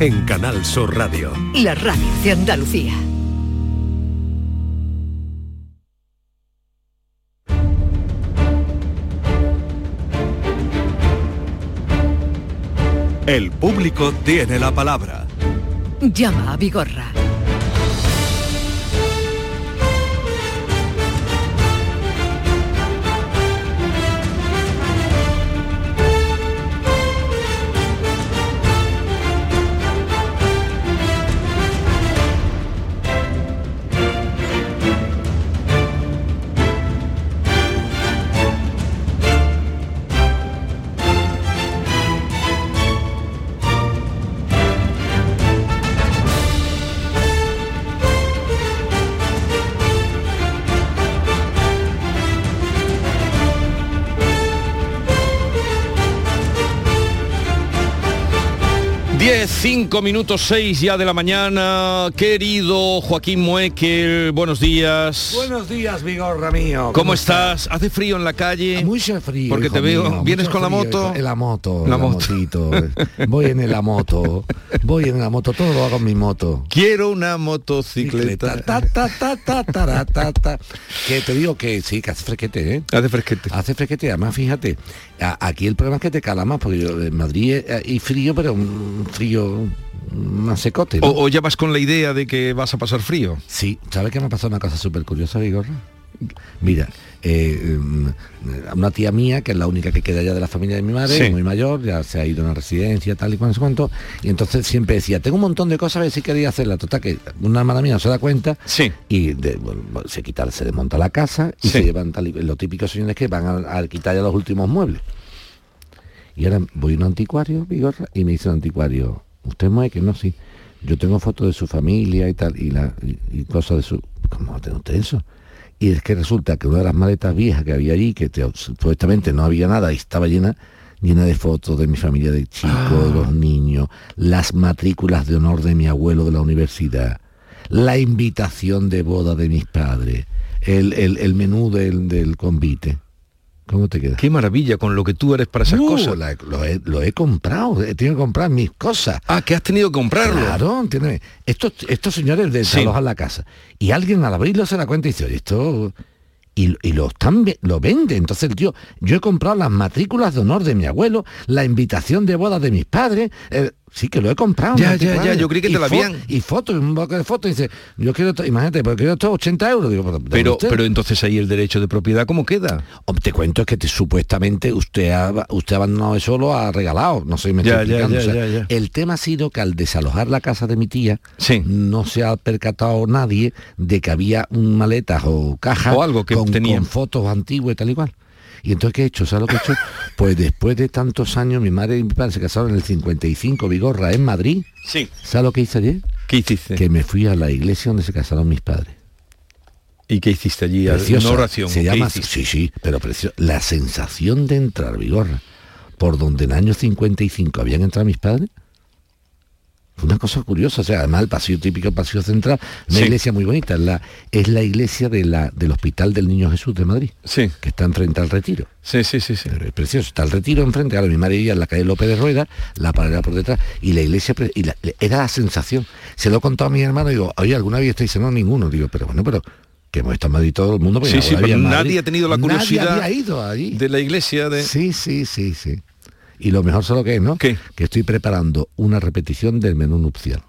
en Canal Sur Radio. La radio de Andalucía. El público tiene la palabra. Llama a Vigorra. Cinco minutos seis ya de la mañana. Querido Joaquín Muekel, buenos días. Buenos días, Vigorra mío. ¿Cómo, estás? ¿Hace frío en la calle? Mucho frío. Porque te veo. ¿Vienes con la moto? En la moto. La La, moto. motito. Voy en la moto. Voy en la moto. Todo lo hago en mi moto. Quiero una motocicleta. Ta, ta, ta, ta, ta, ta, ta. Que te digo que sí, que hace fresquete, ¿eh? Hace fresquete. Hace fresquete, además fíjate, aquí el problema es que te cala más, porque yo, en Madrid eh, y frío, pero un frío más secote. ¿no? O, o ya vas con la idea de que vas a pasar frío. Sí, ¿sabes que me ha pasado una cosa súper curiosa, Vigorra? Mira, eh, mm, una tía mía, que es la única que queda ya de la familia de mi madre, Sí. muy mayor, ya se ha ido a una residencia, tal y cual, cuánto, y entonces siempre decía, tengo un montón de cosas a ver si quería hacerla. Total, que una hermana mía no se da cuenta Sí. y de- bueno, se quita, se desmonta la casa y Sí. se llevan tal y, los típicos señores que van a, a quitar ya los últimos muebles. Y ahora voy a un anticuario, Vigorra, y me dice el anticuario, usted mueve que no, sí. Yo tengo fotos de su familia y tal, y, la, y, y cosas de su... ¿Cómo tener usted eso? Y es que resulta que una de las maletas viejas que había allí, que te- supuestamente no había nada y estaba llena, llena de fotos de mi familia de chico, de los niños, las matrículas de honor de mi abuelo de la universidad, la invitación de boda de mis padres, el, el- el menú del, del convite. ¿Cómo te queda? Qué maravilla con lo que tú eres para esas Uh, cosas. la- lo, he, lo he comprado, he tenido que comprar mis cosas. Ah, que has tenido que comprarlo. Claro, entiéndeme. Estos, estos señores Sí. desalojan la casa. Y alguien al abrirlo se da cuenta y dice, oye, esto... Y, y lo, están, lo vende. Entonces tío, yo he comprado las matrículas de honor de mi abuelo, la invitación de boda de mis padres. eh, sí que lo he comprado. Ya, ya, ya, yo creí que te la fo- habían- Y fotos, un bloque de fotos. Dice, yo quiero, imagínate, porque quiero esto 80 euros. Digo, ¿dónde Pero, pero entonces ahí el derecho de propiedad, ¿cómo queda? Te cuento que te- supuestamente usted ha, usted ha abandonado eso, lo ha regalado. No sé, me Ya, estoy ya, explicando. ya, O sea. El tema ha sido que al desalojar la casa de mi tía, Sí. no se ha percatado nadie de que había un maletas o cajas O algo que con, tenían. con fotos antiguas y tal y cual. Y entonces, ¿qué he hecho? ¿Sabes lo que he hecho? Pues después de tantos años, mi madre y mi padre se casaron en el 55, Vigorra, en Madrid. Sí. ¿Sabes lo que hice ayer? ¿Qué hiciste? Que me fui a la iglesia donde se casaron mis padres. ¿Y qué hiciste allí? Preciosa. Una oración. Se ¿qué llama, sí, sí, pero preciosa. La sensación de entrar, Vigorra, por donde en el año 55 habían entrado mis padres, fue una cosa curiosa. O sea, además el pasillo típico, el pasillo central, una Sí. iglesia muy bonita. Es la, es la iglesia de la, del Hospital del Niño Jesús de Madrid, Sí, que está enfrente al retiro. sí, sí, sí. sí. Pero es precioso, está el retiro enfrente, ahora mi madre vivía en la calle López de Rueda, la pared por detrás, y la iglesia, y la- era la sensación. Se lo he contado a mi hermano y digo, oye, ¿alguna vez estáis No, ninguno. Digo, pero bueno, pero que hemos estado en Madrid todo el mundo. Sí, pero Madrid. nadie ha tenido la Nadie curiosidad había ido allí. De la iglesia de... Sí, sí, sí, sí. Y lo mejor solo que es, ¿no? ¿Qué? Que estoy preparando una repetición del menú nupcial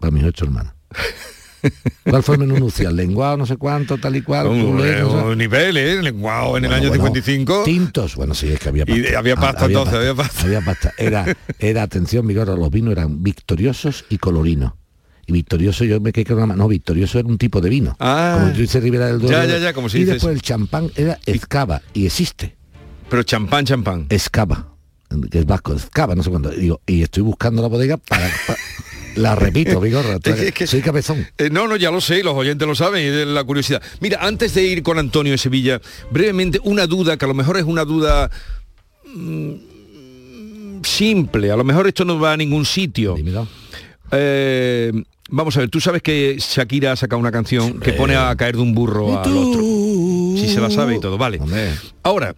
para mis ocho hermanas. ¿Cuál fue el menú nupcial? Lenguado, no sé cuánto, tal y cual. Un, no sé- nivel, ¿eh? Lenguado en el año bueno, 55. Tintos, bueno, sí, es que había Y pasta. había pasta Ah, entonces, había pasta. Había pasta. Era, era atención, Vigorra, los vinos eran victoriosos y colorinos. Y victorioso, yo me quedé con una ma- No, victorioso era un tipo de vino. Ah. como tú dices Ribera del Duero. Ya, ya, ya, como se Y dice después el champán era escava, y existe. Pero champán, champán. Escava, que es vasco, escava, no sé cuánto. Y Digo, y estoy buscando la bodega para... pa- la repito, Vigorra. Es que- es soy cabezón. Eh, no, no, ya lo sé, los oyentes lo saben y de la curiosidad. Mira, antes de ir con Antonio de Sevilla, brevemente una duda, que a lo mejor es una duda mm, simple, a lo mejor esto no va a ningún sitio. Dímelo. Eh, vamos a ver, tú sabes que Shakira ha sacado una canción que pone a caer de un burro al otro. Si se la sabe y todo, vale. Hombre. Ahora,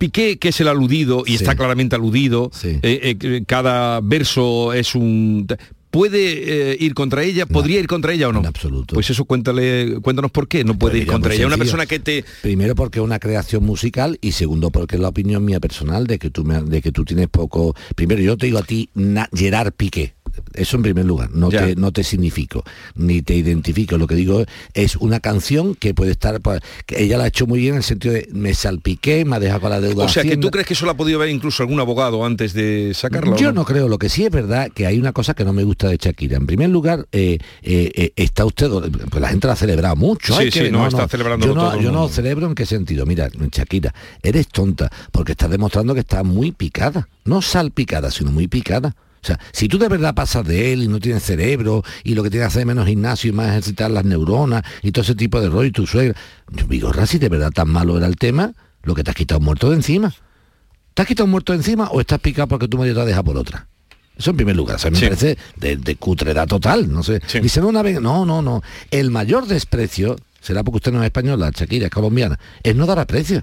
Piqué, que es el aludido, y Sí. está claramente aludido, Sí. eh, eh, cada verso es un... ¿Puede eh, ir contra ella? ¿Podría ir contra ella o no? en absoluto. Pues eso cuéntale, cuéntanos por qué no puede Pues ir contra muy ella. Una persona que te... Primero porque es una creación musical y segundo porque es la opinión mía personal de que tú me- de que tú tienes poco. Primero yo te digo a ti Na- Gerard Piqué. Eso en primer lugar, no Ya. te, no te significo, ni te identifico. Lo que digo es una canción que puede estar, pues, que ella la ha hecho muy bien en el sentido de me salpiqué, me ha dejado con la deuda. O sea, que tú crees que eso lo ha podido ver incluso algún abogado antes de sacarla. ¿o Yo no creo, lo que sí es verdad que hay una cosa que no me gusta de Shakira. En primer lugar, eh, eh, eh, está usted, pues la gente la ha celebrado mucho. Sí, hay que- sí, no, está celebrándolo Yo no, yo no celebro en qué sentido. Mira, Shakira, eres tonta porque estás demostrando que está muy picada. No salpicada, sino muy picada. O sea, si tú de verdad pasas de él y no tienes cerebro y lo que tienes que hacer es menos gimnasio y más ejercitar las neuronas y todo ese tipo de rollo y tu suegra, yo digo, si de verdad tan malo era el tema, lo que te has quitado muerto de encima. ¿Te has quitado un muerto de encima o estás picado porque tu marido te ha dejado por otra? Eso en primer lugar, o sea, me Sí. parece de, de cutredad total, no sé. Sí. Dice, no, una vez, no, no, no. El mayor desprecio, será porque usted no es española, Shakira, es colombiana, es no dar aprecio.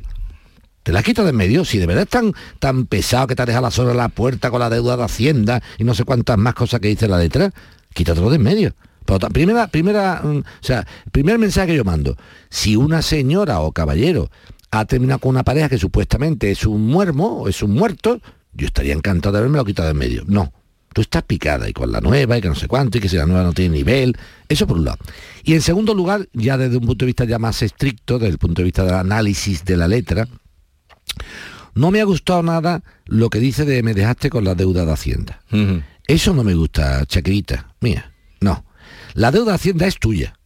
Te la quito de en medio. Si de verdad es tan, tan pesado que te ha dejado la la puerta con la deuda de Hacienda y no sé cuántas más cosas que dice la letra, quítatelo de en medio. Pero primera, primera, mm, o sea, primer mensaje que yo mando. Si una señora o caballero ha terminado con una pareja que supuestamente es un muermo o es un muerto, yo estaría encantado de haberme lo quitado de en medio. No. Tú estás picada y con la nueva y que no sé cuánto y que si la nueva no tiene nivel. Eso por un lado. Y en segundo lugar, ya desde un punto de vista ya más estricto, desde el punto de vista del análisis de la letra, no me ha gustado nada lo que dice de me dejaste con la deuda de Hacienda. Eso no me gusta, Chaquerita, mía. No. La deuda de Hacienda es tuya.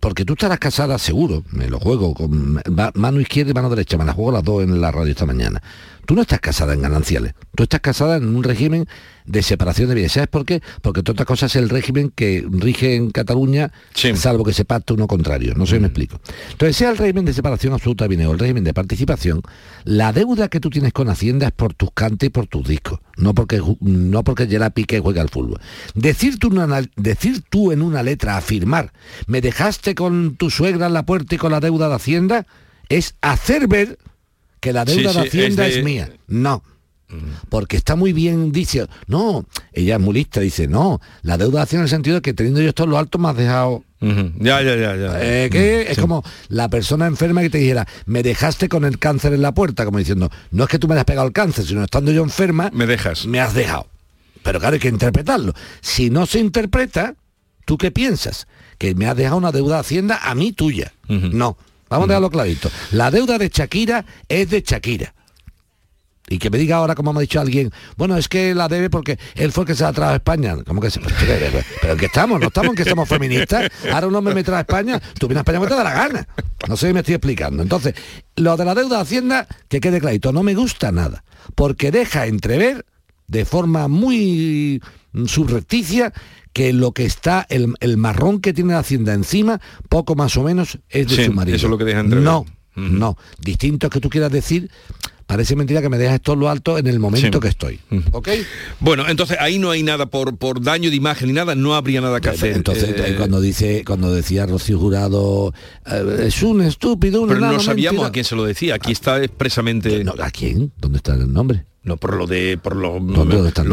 Porque tú estarás casada seguro, me lo juego con ma- mano izquierda y mano derecha, me la juego las dos en la radio esta mañana. Tú no estás casada en gananciales, tú estás casada en un régimen de separación de bienes. ¿Sabes por qué? Porque toda otra cosa es el régimen que rige en Cataluña, Sí. salvo que se pacte uno contrario. No sé si me explico. Entonces, sea el régimen de separación absoluta de bienes o el régimen de participación, la deuda que tú tienes con Hacienda es por tus cantes y por tus discos, no porque no porque Gerard Piqué juega al fútbol. Decir tú, una- decir tú en una letra, afirmar, me dejaste con tu suegra en la puerta y con la deuda de Hacienda, es hacer ver que la deuda sí, de Hacienda es es, de- mía. No. Porque está muy bien, dice, no, ella es muy lista, dice, no, la deuda de Hacienda en el sentido de que teniendo yo esto en lo alto me has dejado. Ya, ya, ya, ya. eh, que es como la persona enferma que te dijera, me dejaste con el cáncer en la puerta, como diciendo, no es que tú me hayas pegado el cáncer, sino estando yo enferma, Me dejas. me has dejado. Pero claro, hay que interpretarlo. Si no se interpreta, ¿tú qué piensas? Que me has dejado una deuda de Hacienda a mí tuya. No. Vamos a dejarlo clarito. La deuda de Shakira es de Shakira. Y que me diga ahora, como me ha dicho alguien, bueno, es que la debe porque él fue el que se la trajo a España. ¿Cómo que se pero, en qué estamos? ¿No estamos en que somos feministas? Ahora un hombre me trae a España, tú vienes a España porque te da la gana. No sé si me estoy explicando. Entonces, lo de la deuda de Hacienda, que quede clarito, no me gusta nada. Porque deja entrever de forma muy subrepticia que lo que está, el, el marrón que tiene la Hacienda encima, poco más o menos es de Sí, su marido. eso es lo que deja entrever. No, no. Distinto es que tú quieras decir, parece mentira que me dejas esto en lo alto en el momento Sí. que estoy. ¿Ok? Bueno, entonces ahí no hay nada por, por daño de imagen ni nada, no habría nada que hacer. Entonces, Eh, cuando dice, cuando decía Rocío Jurado, eh, es un estúpido, un pero no sabíamos mentira". a quién se lo decía. Aquí está expresamente. No, ¿A quién? ¿Dónde está el nombre? No, por lo de por lo,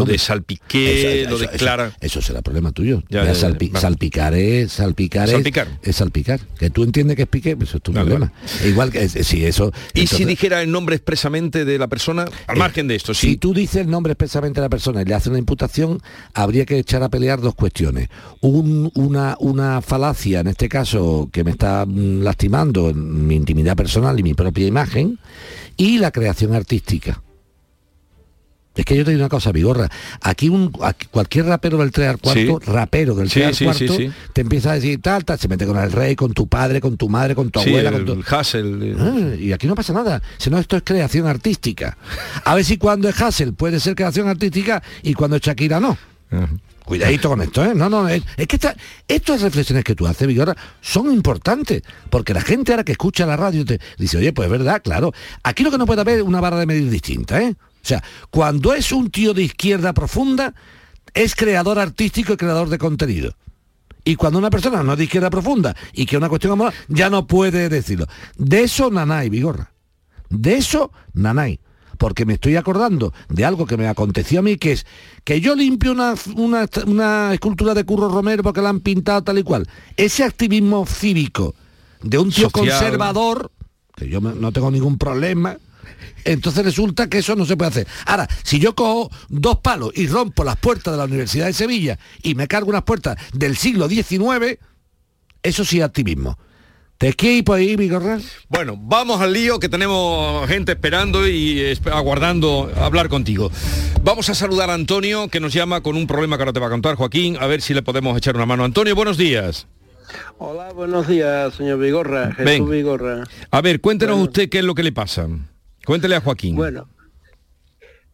de Salpiqué, Eso- lo de Clara. Eso, será problema tuyo. Ya, Ya, ya. Salpicar es salpicar, es- Salpicar. Es, salpicar. Que tú entiendes que es piqué, pues eso es tu Vale, problema. Igual que eh, si eso. Y si dijera el nombre expresamente de la persona, al margen de esto, Si sí. tú dices el nombre expresamente de la persona y le hace una imputación, habría que echar a pelear dos cuestiones. Un- una, una falacia, en este caso, que me está mm, lastimando mi intimidad personal y mi propia imagen, y la creación artística. Es que yo te digo una cosa, Vigorra. Aquí, un, aquí cualquier rapero del 3 al cuarto, Sí. rapero del Sí, 3 al cuarto, sí, te empieza a decir tal, tal, se mete con el rey, con tu padre, con tu madre, con tu abuela, el, con tu... Hassel, eh, Ah, y aquí no pasa nada, sino esto es creación artística. A ver si cuando es Hassel puede ser creación artística y cuando es Shakira no. ajá. Cuidadito con esto, ¿eh? No, no, es, es que esta- estas reflexiones que tú haces, Vigorra, son importantes, porque la gente ahora que escucha la radio te dice, oye, pues es verdad, claro. Aquí lo que no puede haber es una barra de medir distinta, ¿eh? O sea, cuando es un tío de izquierda profunda, es creador artístico y creador de contenido. Y cuando una persona no es de izquierda profunda y que es una cuestión amorosa, ya no puede decirlo. De eso nanay, Vigorra. De eso nanay. porque me estoy acordando de algo que me aconteció a mí, que es que yo limpio una, una, una escultura de Curro Romero porque la han pintado tal y cual. Ese activismo cívico de un tío Social. conservador, que yo no tengo ningún problema, entonces resulta que eso no se puede hacer. Ahora, si yo cojo dos palos y rompo las puertas de la Universidad de Sevilla y me cargo unas puertas del siglo XIX, eso sí es activismo. ¿Te quieres ir por ahí, Vigorra? Bueno, vamos al lío que tenemos gente esperando y aguardando hablar contigo. Vamos a saludar a Antonio que nos llama con un problema que ahora te va a contar Joaquín, a ver si le podemos echar una mano. Antonio, buenos días. Hola, buenos días, señor Vigorra, Jesús Ven. Vigorra. A ver, cuéntenos Bueno. usted qué es lo que le pasa. Cuéntele a Joaquín. Bueno,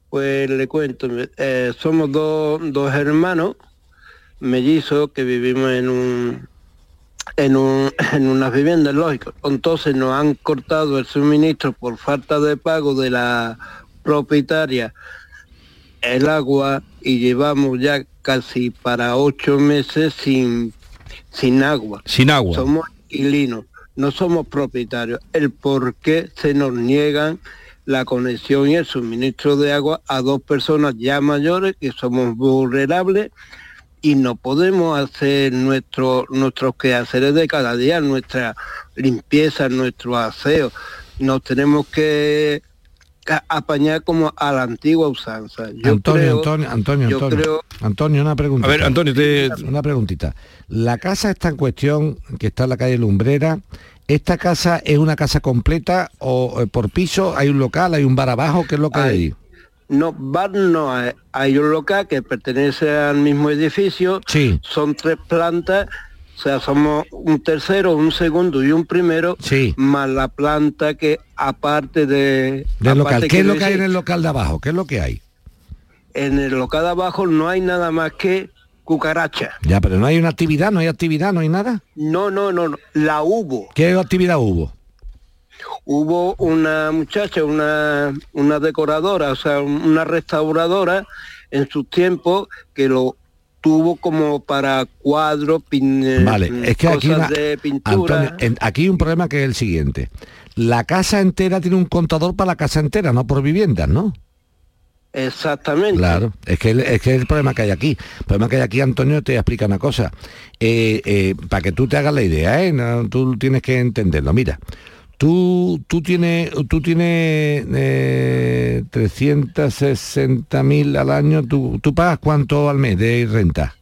pues le cuento, eh, somos dos, dos hermanos mellizos que vivimos en un en un en unas viviendas, lógico. Entonces nos han cortado el suministro por falta de pago de la propietaria el agua y llevamos ya casi para ocho meses sin sin agua. Sin agua. Somos inquilinos, no somos propietarios. El por qué se nos niegan la conexión y el suministro de agua a dos personas ya mayores que somos vulnerables y no podemos hacer nuestro, nuestros quehaceres de cada día, nuestra limpieza, nuestro aseo. Nos tenemos que apañar como a la antigua usanza. Yo Antonio, creo- Antonio, Antonio, yo Antonio. creo- Antonio, una pregunta. A ver, Antonio, te- Una preguntita. La casa está en cuestión, que está en la calle Lumbrera, ¿esta casa es una casa completa o eh, por piso? ¿Hay un local, hay un bar abajo? ¿Qué es lo que hay? Hay-? No, bar no hay. Hay un local que pertenece al mismo edificio. Sí. Son tres plantas. O sea, somos un tercero, un segundo y un primero. Sí. Más la planta que aparte de... Del local. aparte ¿Qué es lo que hay en el local de abajo? ¿Qué es lo que hay? En el local de abajo no hay nada más que cucaracha. Ya, pero no hay una actividad, no hay actividad, no hay nada. No, no, no, no. La hubo. ¿Qué actividad hubo? Hubo una muchacha, una, una decoradora, o sea, una restauradora en sus tiempos que lo tuvo como para cuadros, pin, Vale, es que aquí, cosas una- de pintura. Antonio, en- aquí hay un problema que es el siguiente. La casa entera tiene un contador para la casa entera, no por viviendas, ¿no? Exactamente. Claro, es que, es que el problema que hay aquí. El problema que hay aquí, Antonio, te explica una cosa. Eh, eh, para que tú te hagas la idea, ¿eh? No, tú tienes que entenderlo. Mira, tú, tú tienes, tú tienes eh, 360.000 al año, ¿tú, ¿tú pagas cuánto al mes de renta?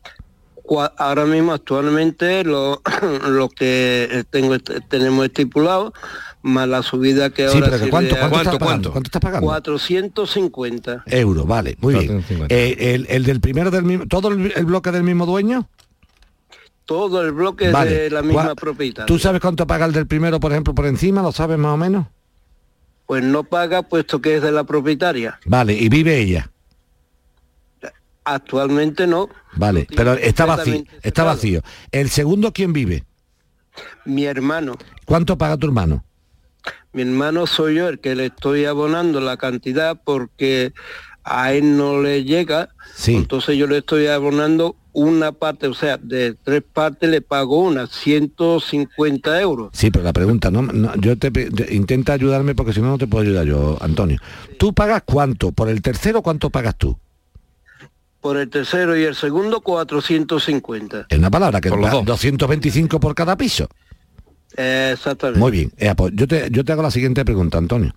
Cua- Ahora mismo actualmente lo, lo que tengo est- tenemos estipulado, más la subida que Sí, ahora pero que ¿cuánto, cuánto, ha- estás ¿Cuánto, pagando? cuánto? ¿Cuánto estás pagando? 450. Euros, vale, muy bien. 450. Eh, el, el del primero del mismo, todo el, el bloque del mismo dueño. Todo el bloque Vale. de la misma propietaria. ¿Tú sabes cuánto paga el del primero, por ejemplo, por encima? ¿Lo sabes más o menos? Pues no paga puesto que es de la propietaria. Vale, y vive ella. Actualmente no. Vale, pero está vacío, está vacío. El segundo, ¿quién vive? Mi hermano. ¿Cuánto paga tu hermano? Mi hermano soy yo el que le estoy abonando la cantidad porque a él no le llega. Sí. Entonces yo le estoy abonando una parte, o sea, de tres partes le pago una, 150 euros. Sí, pero la pregunta, no, no, yo te yo- intenta ayudarme porque si no no te puedo ayudar yo, Antonio. ¿Tú pagas cuánto? ¿Por el tercero cuánto pagas tú? Por el tercero y el segundo, 450. En una palabra, que Por da dos. 225 por cada piso. Exactamente. Muy bien. Eh, pues yo, te, yo te hago la siguiente pregunta, Antonio.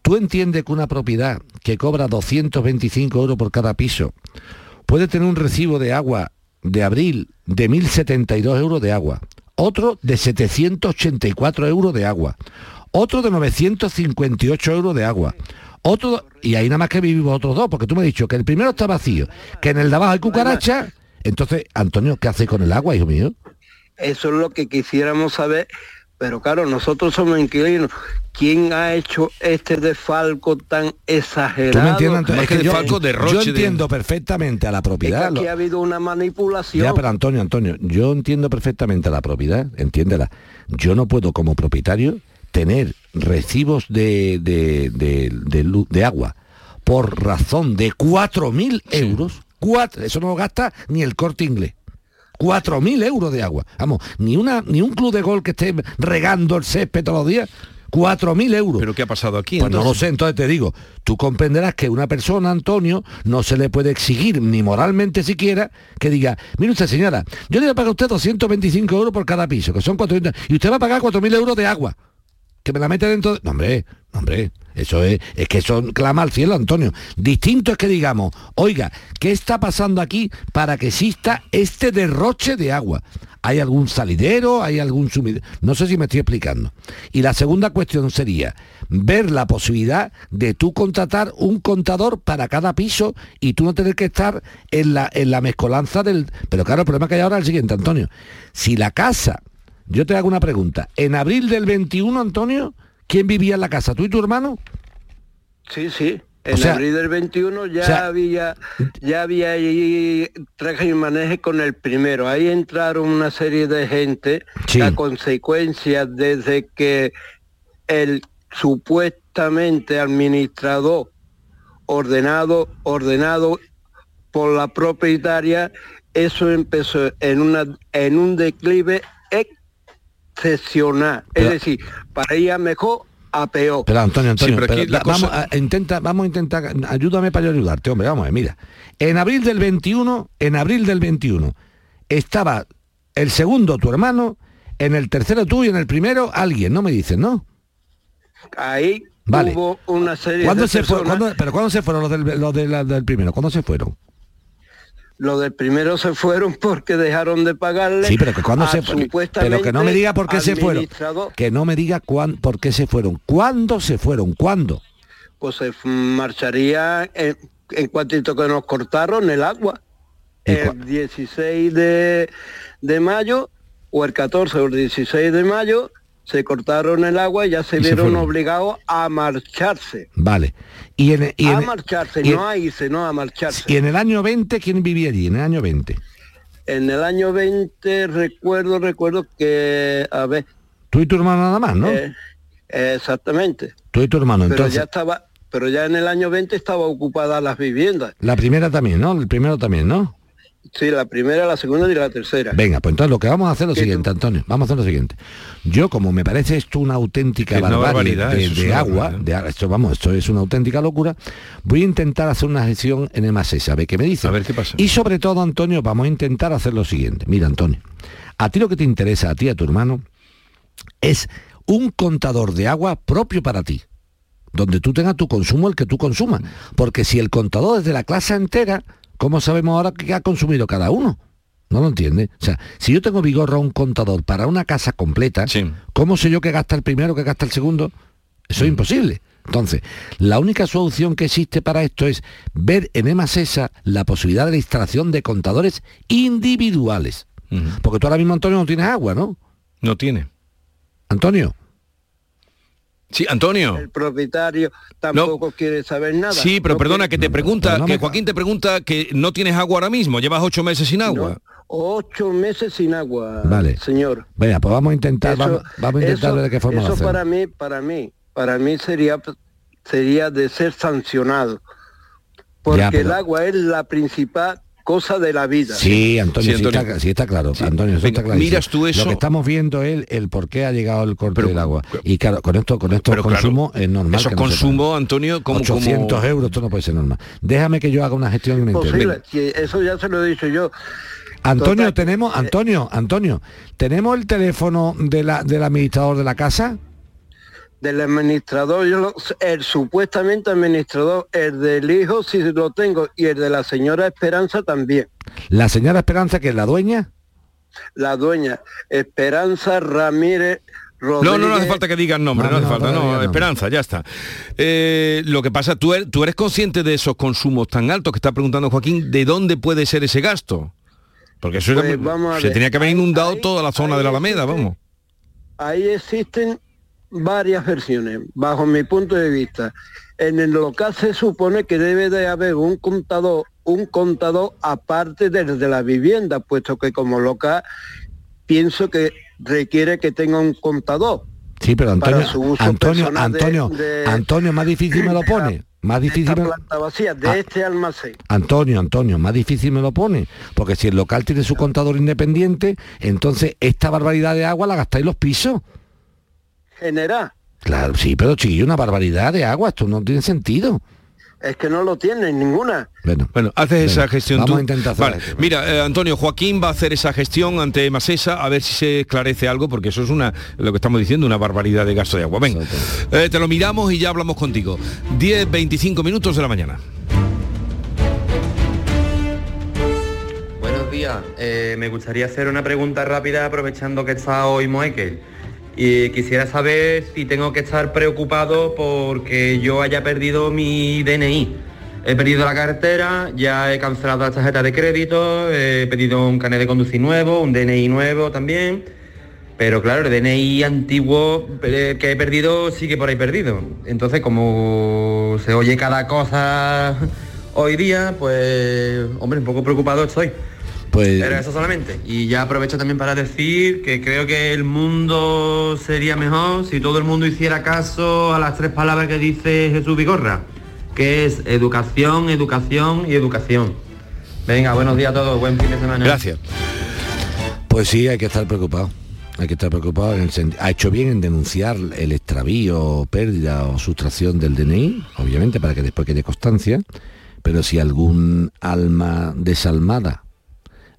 ¿Tú entiendes que una propiedad que cobra 225 euros por cada piso puede tener un recibo de agua de abril de 1.072 euros de agua, otro de 784 euros de agua, otro de 958 euros de agua, otro, y ahí nada más que vivimos otros dos, porque tú me has dicho que el primero está vacío, que en el de abajo hay cucaracha, entonces, Antonio, ¿qué hace con el agua, hijo mío? Eso es lo que quisiéramos saber. Pero claro, nosotros somos inquilinos. ¿Quién ha hecho este desfalco tan exagerado? ¿Tú me entiendes, Es que que yo, desfalco, derroche yo de- entiendo perfectamente a la Es que propiedad. aquí lo- ha habido una manipulación. Ya, pero Antonio, Antonio, yo entiendo perfectamente a la propiedad, entiéndela. Yo no puedo como propietario tener recibos de, de, de- de luz- de agua por razón de 4.000 euros. Cuatro, eso no lo gasta ni el corte inglés. 4.000 euros de agua. Vamos, ni, una, ni un club de gol que esté regando el césped todos los días. 4.000 euros. ¿Pero qué ha pasado aquí? Pues no lo sé, entonces te digo, tú comprenderás que una persona, Antonio, no se le puede exigir, ni moralmente siquiera, que diga, mire usted señora, yo le voy a pagar a usted 225 euros por cada piso, que son 400, y usted va a pagar 4.000 euros de agua, que me la mete dentro de... Hombre, hombre, eso es, es que eso clama al cielo, Antonio. Distinto es que digamos, oiga, ¿qué está pasando aquí para que exista este derroche de agua? ¿Hay algún salidero? ¿Hay algún sumidero? No sé si me estoy explicando. Y la segunda cuestión sería ver la posibilidad de tú contratar un contador para cada piso y tú no tener que estar en la, en la mezcolanza del... Pero claro, el problema que hay ahora es el siguiente, Antonio. Si la casa, yo te hago una pregunta, en abril del 21, Antonio, ¿quién vivía en la casa? ¿Tú y tu hermano? Sí, sí. En sea, abril del 21 ya o sea, había ya había ahí traje y maneje con el primero. Ahí entraron una serie de gente. Sí. La consecuencia desde que el supuestamente administrador ordenado ordenado por la propietaria eso empezó en una en un declive excepcional. Pero- es decir, para ir a mejor a peor. Pero Antonio, Antonio, Sí, pero aquí pero la da- vamos, a, intenta, vamos a intentar, ayúdame para yo ayudarte, hombre, vamos a ver, mira. En abril del 21, en abril del 21, estaba el segundo tu hermano, en el tercero tú y en el primero alguien, no me dices, ¿no? ahí Vale. hubo una serie ¿Cuándo de se fue, personas. cuándo- pero ¿cuándo se fueron los del, los de la- del primero? ¿Cuándo se fueron? Los del primero se fueron porque dejaron de pagarle. Sí, pero que cuándo a se Pero que no me diga por qué se fueron. Que no me diga cuán, por qué se fueron. ¿Cuándo se fueron? ¿Cuándo? Pues se marcharía en, en cuantito que nos cortaron el agua. ¿Y El cua- 16 de, de mayo o el 14 o el 16 de mayo se cortaron el agua y ya se Y vieron obligados a marcharse. Vale. Y en, y a en- marcharse, y en- no a irse, no a marcharse. y en el año 20, ¿quién vivía allí? En el año 20. En el año 20 recuerdo, recuerdo que, a ver, Tú y tu hermano nada más, ¿no? eh, exactamente. Tú y tu hermano. pero Entonces, ya estaba pero ya en el año 20 estaba ocupada las viviendas la primera también, ¿no? El primero también, ¿no? Sí la primera la segunda y la tercera Venga, pues entonces lo que vamos a hacer es lo siguiente, tú- Antonio. Vamos a hacer lo siguiente. Yo, como me parece esto una auténtica Es una barbarie barbaridad, de, de agua, barbaridad. de, esto, vamos, esto es una auténtica locura, voy a intentar hacer una gestión en EMASES, a ver qué me dice. A ver qué pasa. Y sobre todo, Antonio, vamos a intentar hacer lo siguiente. Mira, Antonio, a ti lo que te interesa, a ti y a tu hermano, es un contador de agua propio para ti, donde tú tengas tu consumo el que tú consumas. Porque si el contador es de la clase entera, ¿cómo sabemos ahora qué ha consumido cada uno? No lo entiende. O sea, si yo tengo Vigorra un contador para una casa completa, Sí. ¿cómo sé yo que gasta el primero, que gasta el segundo? Eso es imposible. Entonces, la única solución que existe para esto es ver en EMASESA la posibilidad de la instalación de contadores individuales. Porque tú ahora mismo, Antonio, no tienes agua, ¿no? No tiene. Antonio. Sí, Antonio. el propietario tampoco quiere saber nada Sí, pero No perdona quiere- que te pregunta, que Joaquín te pregunta que no tienes agua ahora mismo, llevas ocho meses sin agua. no, ocho meses sin agua Vale. señor Venga, pues vamos a intentar, Eso- vamos, vamos a intentar eso- de qué forma eso para mí para mí para mí sería sería de ser sancionado porque Ya, pero- el agua es la principal cosa de la vida Sí, Antonio, Sí, está, sí está claro. Sí. Antonio, eso Venga, está clarísimo. miras tú eso- Lo que estamos viendo es el por qué ha llegado el corte Pero- del agua. Y claro, con esto, con estos Pero claro, consumos es normal. Esos que no consumos, Antonio, como, pague. 800 como- euros, esto no puede ser normal. Déjame que yo haga una gestión posible que eso ya se lo he dicho yo Antonio, Total, tenemos, eh, Antonio, Antonio, ¿tenemos el teléfono de la, del administrador de la casa? Del administrador yo lo- el supuestamente administrador el del hijo sí lo tengo y el de la señora Esperanza también La señora Esperanza, que es la dueña. la dueña Esperanza Ramírez Rodríguez No, no, no hace falta que digas nombre, No, no, hace falta, no. Esperanza, ya está. Eh, lo que pasa, ¿tú eres, tú eres consciente de esos consumos tan altos que está preguntando Joaquín, ¿de dónde puede ser ese gasto? Porque eso era- Pues vamos a se ver. tenía que haber inundado ahí- toda la zona de la Alameda, existe- vamos. ahí existen varias versiones, bajo mi punto de vista. En el local se supone que debe de haber un contador, un contador aparte del de la vivienda, puesto que como local pienso que requiere que tenga un contador. Sí, pero Antonio, Antonio, de- Antonio, de- Antonio, más difícil me lo pone. Más difícil me- vacía, de Ah. este almacén. Antonio, Antonio, más difícil me lo pone, porque si el local tiene su contador independiente, entonces esta barbaridad de agua la gastáis los pisos. General, Claro, sí, pero chiquillo, una barbaridad de agua, esto no tiene sentido. Es que no lo tienen ninguna. Bueno, Bueno, haces esa gestión vamos tú. a intentar hacer Vale, esto. Mira, eh, Antonio, Joaquín va a hacer esa gestión ante Masesa a ver si se esclarece algo, porque eso es una, lo que estamos diciendo, una barbaridad de gasto de agua. Venga, eh, te lo miramos y ya hablamos contigo. 10, 25 minutos de la mañana. Buenos días. Eh, me gustaría hacer una pregunta rápida aprovechando que está hoy Moekel. Y quisiera saber si tengo que estar preocupado porque yo haya perdido mi DNI. He perdido la cartera, ya he cancelado la tarjeta de crédito, he pedido un carnet de conducir nuevo, un DNI nuevo también. Pero claro, el DNI antiguo eh, que he perdido sigue por ahí perdido. Entonces, como se oye cada cosa hoy día, pues, hombre, un poco preocupado estoy. Pues Pero eso solamente. Y ya aprovecho también para decir que creo que el mundo sería mejor si todo el mundo hiciera caso a las tres palabras que dice Jesús Vigorra, que es educación, educación y educación. Venga, buenos días a todos, buen fin de semana. Gracias. Pues sí, hay que estar preocupado. Hay que estar preocupado. En el sen- ha hecho bien en denunciar el extravío, pérdida o sustracción del DNI, obviamente, para que después quede constancia. Pero si algún alma desalmada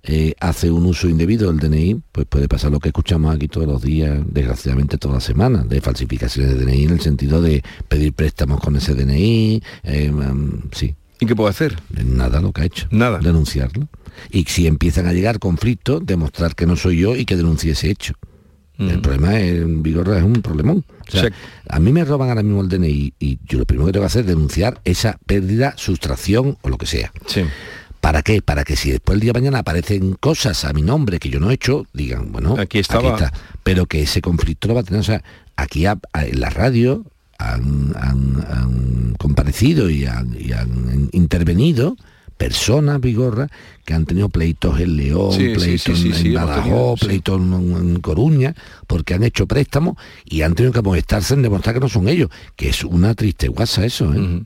eh, hace un uso indebido del DNI, pues puede pasar lo que escuchamos aquí todos los días, desgraciadamente todas las semanas, de falsificaciones de DNI en el sentido de pedir préstamos con ese DNI. eh, mm, sí, ¿Y qué puedo hacer? Nada lo que ha hecho. Nada. Denunciarlo. Y si empiezan a llegar conflictos, demostrar que no soy yo y que denuncie ese hecho. El problema es, en Vigorra es un problemón. O sea, O sea- a mí me roban ahora mismo el DNI y yo lo primero que tengo que hacer es denunciar esa pérdida, sustracción o lo que sea. Sí. ¿Para qué? Para que si después el día de mañana aparecen cosas a mi nombre que yo no he hecho, digan, bueno, Aquí estaba. está. Pero que ese conflicto lo va a tener. O sea, aquí a- en la radio han, han- han comparecido y han, y han intervenido personas, Vigorra, que han tenido pleitos en León, Sí, pleitos sí, sí, en Badajoz, pleitos en, en Coruña, porque han hecho préstamos y han tenido que molestarse en demostrar que no son ellos, que es una triste guasa eso, ¿eh?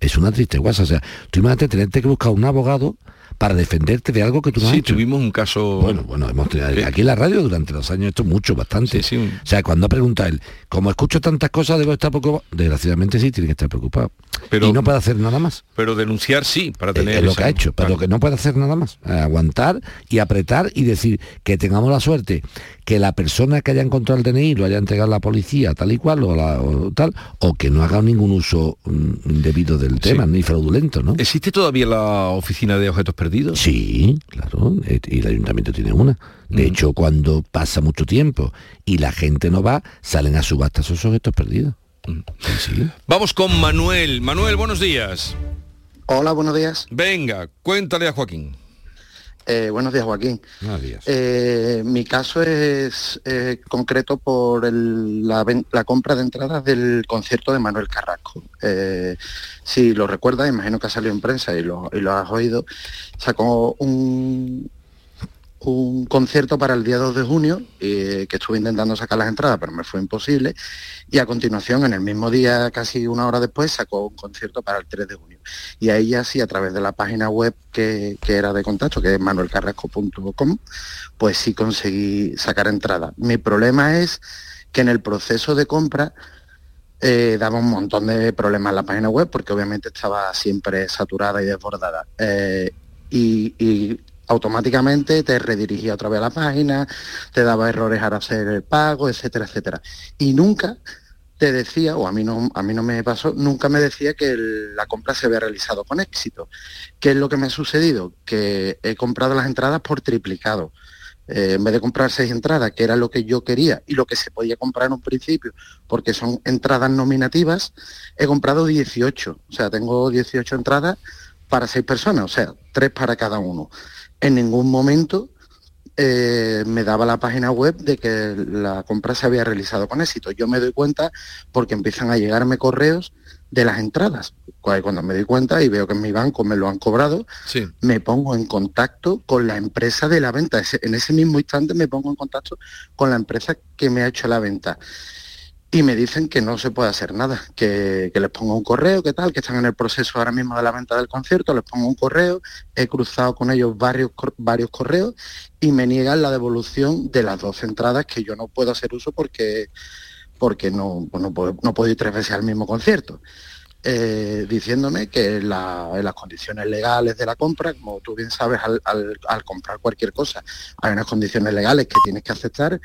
Es una triste guasa. O sea, tú imagínate tenerte que buscar un abogado para defenderte de algo que tú no has Sí, hecho. tuvimos un caso... Bueno, bueno, hemos tenido, aquí en la radio durante los años esto mucho, bastante. Sí, sí, un- O sea, cuando ha preguntado él, como escucho tantas cosas, debo estar preocupado. Desgraciadamente sí, tiene que estar preocupado. Pero- y no puede hacer nada más. Pero denunciar sí, para tener... es lo esa- que ha hecho, pero Claro. que no puede hacer nada más. Eh, Aguantar y apretar y decir que tengamos la suerte que la persona que haya encontrado el DNI lo haya entregado a la policía tal y cual o, la- o tal, o que no haga ningún uso mm, indebido del tema, ni fraudulento, ¿no? ¿Existe todavía la oficina de objetos perdidos? Sí, claro, eh, y el ayuntamiento tiene una. De hecho, cuando pasa mucho tiempo y la gente no va, salen a subasta esos objetos perdidos. Sí. Vamos con Manuel. Manuel, buenos días. Hola, buenos días. Venga, cuéntale a Joaquín. Eh, buenos días, Joaquín. Buenos días. Eh, mi caso es eh, concreto por el- la, ven- la compra de entradas del concierto de Manuel Carrasco. Eh, si lo recuerdas, imagino que ha salido en prensa y lo, y lo has oído, sacó un, un concierto para el día 2 de junio, eh, que estuve intentando sacar las entradas, pero me fue imposible, y a continuación, en el mismo día, casi una hora después, sacó un concierto para el 3 de junio. Y ahí ya sí, a través de la página web que, que era de contacto, que es manuelcarrasco.com, pues sí conseguí sacar entradas. Mi problema es que en el proceso de compra eh, daba un montón de problemas en la página web, porque obviamente estaba siempre saturada y desbordada. Eh, y, y automáticamente te redirigía otra vez a la página, te daba errores al hacer el pago, etcétera, etcétera. Y nunca te decía, o a mí no, a mí no me pasó, nunca me decía que la compra se había realizado con éxito. ¿Qué es lo que me ha sucedido? Que he comprado las entradas por triplicado. Eh, en vez de comprar seis entradas, que era lo que yo quería y lo que se podía comprar en un principio, porque son entradas nominativas, he comprado 18. O sea, tengo 18 entradas para seis personas, o sea, tres para cada uno. En ningún momento eh, me daba la página web de que la compra se había realizado con éxito. Yo me doy cuenta porque empiezan a llegarme correos de las entradas. Cu- Cuando me doy cuenta y veo que en mi banco me lo han cobrado, Sí. me pongo en contacto con la empresa de la venta. En ese mismo instante me pongo en contacto con la empresa que me ha hecho la venta. Y me dicen que no se puede hacer nada, que, que les pongo un correo, que tal, que están en el proceso ahora mismo de la venta del concierto, les pongo un correo, he cruzado con ellos varios, varios correos y me niegan la devolución de las dos entradas que yo no puedo hacer uso porque porque no, no, no puedo ir tres veces al mismo concierto. Eh, diciéndome que la- en las condiciones legales de la compra, como tú bien sabes, al, al- al comprar cualquier cosa, hay unas condiciones legales que tienes que aceptar,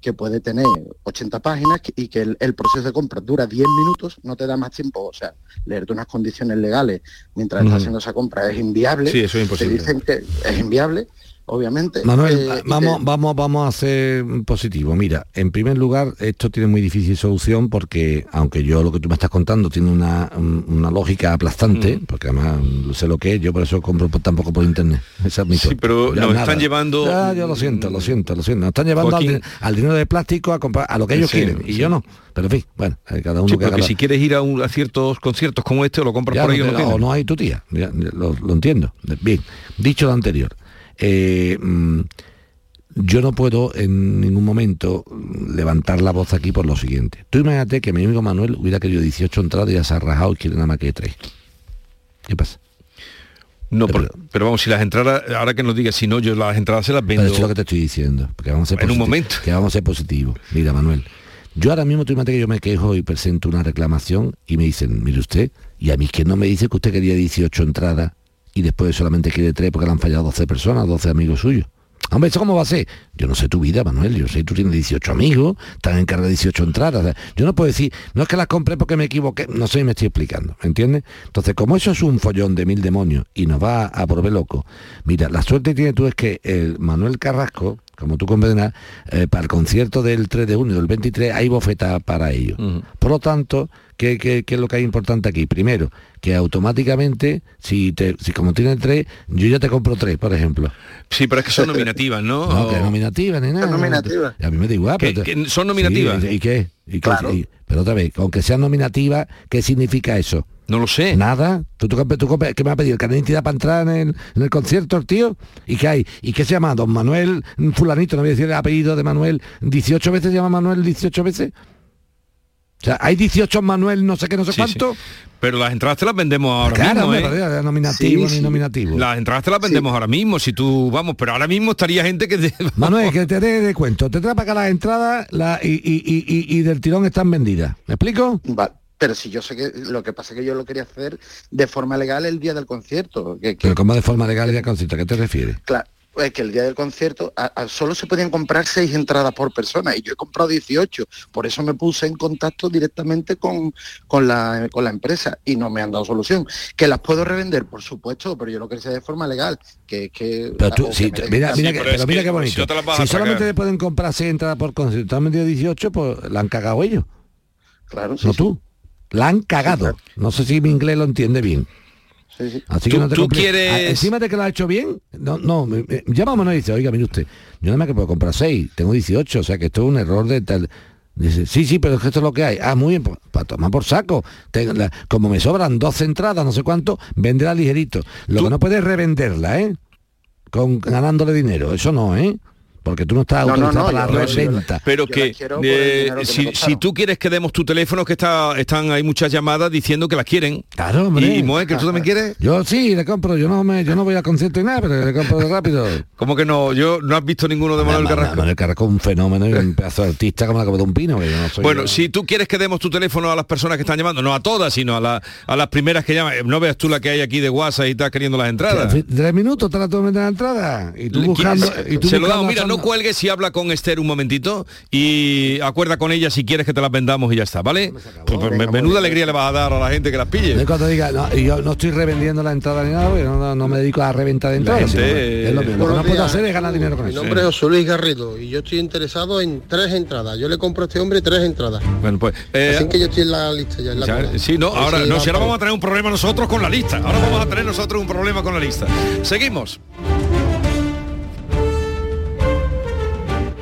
que puede tener 80 páginas y que el, el proceso de compra dura 10 minutos, no te da más tiempo, o sea, leerte unas condiciones legales mientras estás haciendo esa compra es inviable. Sí, eso es imposible. Te dicen que es inviable, obviamente. Manuel, eh, vamos, te- vamos, vamos a hacer positivo. Mira, en primer lugar, esto tiene muy difícil solución porque, aunque yo lo que tú me estás contando tiene una, un- una lógica aplastante, porque además mm, sé lo que es, yo por eso compro tampoco por internet. Esa es mi Sí, pero Ya nos nada. están llevando- Ya, yo lo siento, lo siento, lo siento. Nos están llevando al, dinero de plástico a comprar a lo que ellos Sí, quieren y yo no. Pero en fin, bueno, cada uno Sí, que haga si quieres ir a, un- a ciertos conciertos como este, o lo compras ya por ahí no o te- no no hay tu tía, ya, lo, lo entiendo. Bien, dicho lo anterior, eh, mm, yo no puedo en ningún momento levantar la voz aquí por lo siguiente. Tú imagínate que mi amigo Manuel hubiera querido 18 entradas y ya se ha rajado y quiere nada más que 3. ¿Qué pasa? No, Pero- pero, pero vamos, si las entradas, ahora que nos digas, si no, yo las entradas se las Pero vendo. eso es lo que te estoy diciendo, porque vamos a ser En un momento. Que vamos a ser positivos. Mira, Manuel, yo ahora mismo tú imagínate que yo me quejo y presento una reclamación y me dicen, mire usted, y a mí que no me dice que usted quería 18 entradas y después solamente quiere 3 porque le han fallado 12 personas, 12 amigos suyos. Hombre, ¿eso cómo va a ser? Yo no sé tu vida, Manuel, yo sé, tú tienes 18 amigos, están en carga de 18 entradas. o sea, yo no puedo decir, no es que las compré porque me equivoqué, no sé me estoy explicando, ¿me entiendes? Entonces, como eso es un follón de mil demonios y nos va a volver loco, mira, la suerte que tienes tú es que el Manuel Carrasco, como tú comprenderás, eh, para el concierto del 3 de junio, del 23, hay bofeta para ello. Ujú. Por lo tanto, ¿qué, qué, qué es lo que hay importante aquí? Primero, que automáticamente, si, te, si como tiene tres, yo ya te compro tres, por ejemplo. Sí, pero es que son nominativas, ¿no? No, O- que nominativa ni nada. nominativas. A mí me da igual. Que- pero- que son nominativas. Sí, ¿Y qué? ¿Y qué? Claro. Y- pero otra vez, aunque sean nominativas, ¿qué significa eso? No lo sé. Nada. ¿Tú, tú, compras- tú ¿Qué me va a pedir? ¿El carnet de identidad para entrar en el, en el concierto el tío? ¿Y qué hay? ¿Y qué se llama? Don Manuel Fulanito, no voy a decir el apellido de Manuel. ¿18 veces se llama Manuel 18 veces? O sea, hay 18 Manuel no sé qué, no sé Sí, sí. Pero las entradas te las vendemos ahora claro, mismo, hombre, ¿eh? nominativo Sí, nominativo. Las entradas te las vendemos ahora mismo, si tú, vamos, pero ahora mismo estaría gente que... te- Manuel, que te dé de cuento. Te trae para acá las entradas la- y, y- y- y- y del tirón están vendidas. ¿Me explico? Va- Pero si yo sé que lo que pasa es que yo lo quería hacer de forma legal el día del concierto. Que, que- Pero como de forma legal y de concierto, ¿a qué te refieres? claro, es que el día del concierto a- a- solo se podían comprar seis entradas por persona y yo he comprado 18. Por eso me puse en contacto directamente con, con, la, con la empresa y no me han dado solución. Que las puedo revender, por supuesto, pero yo lo quería hacer de forma legal. Que, que, Pero tú, que sí, mira, mira, Sí, que, pero pero es mira que qué bonito. si solamente le pueden comprar seis entradas por concierto, han vendido 18, pues la han cagado ellos, Claro, sí, no sí, tú. La han cagado. claro. No sé si mi inglés lo entiende bien. Sí, sí. Así Tú- que no te tú quieres- Ah, Encima de que lo ha hecho bien, no, no, me, me- y dice, oiga, mire usted, yo nada más que puedo comprar seis, tengo 18, o sea que esto es un error de tal. Dice, sí, sí, pero es que esto es lo que hay. Ah, muy bien, pues, para tomar por saco. La- como me sobran 12 entradas, no sé cuánto, véndela ligerito. Lo Tú- que no puedes es revenderla, ¿eh? Con, ganándole dinero, eso no, ¿eh? Porque tú no estás No, autorizado no, para yo- la reventa. Pero Yo que, eh, que si, si tú quieres que demos tu teléfono, que está, están hay muchas llamadas diciendo que las quieren. Claro, hombre. Y, y Moe, que tú también quieres. Yo sí, le compro, yo no me, yo no voy al concierto ni nada, pero le compro rápido. ¿Cómo que no? Yo no has visto ninguno de Manuel Ma- ma- Carrasco. Manuel Carrasco es un fenómeno y un pedazo de artista como la cabeza de un pino, que yo no soy Bueno, yo. si tú quieres que demos tu teléfono a las personas que están llamando, no a todas, sino a, la- a las primeras que llaman, no veas tú la que hay aquí de WhatsApp y estás queriendo las entradas. Tre- Tres minutos te la tú meter la entrada. Y tú buscando. ¿quieres- Y tú se lo damos, mira, no cuelgues si habla con Esther un momentito y acuerda con ella si quieres que te las vendamos y ya está, ¿vale? Pues, pues, Venga, menuda alegría le vas a dar a la gente que las pille. cuando diga, no, y yo no estoy revendiendo la entrada ni nada, porque no, no- no me dedico a reventa de entradas. gente, sino- eh, es lo mismo. Lo que no puedo hacer es ganar dinero con Mi eso. nombre es José Luis Garrido y yo estoy interesado en tres entradas. Yo le compro a este hombre tres entradas. Bueno, pues... eh, Así que yo estoy en la lista ya. En la ya, sí, no, ahora, no, si ahora vamos a tener un problema nosotros con la lista. Ahora vamos a tener nosotros un problema con la lista. Seguimos.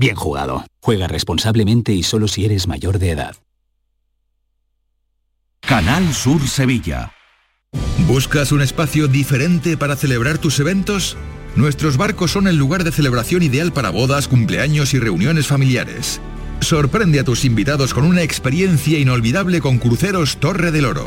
bien jugado. Juega responsablemente y solo si eres mayor de edad. Canal Sur Sevilla. ¿Buscas un espacio diferente para celebrar tus eventos? Nuestros barcos son el lugar de celebración ideal para bodas, cumpleaños y reuniones familiares. Sorprende a tus invitados con una experiencia inolvidable con Cruceros Torre del Oro.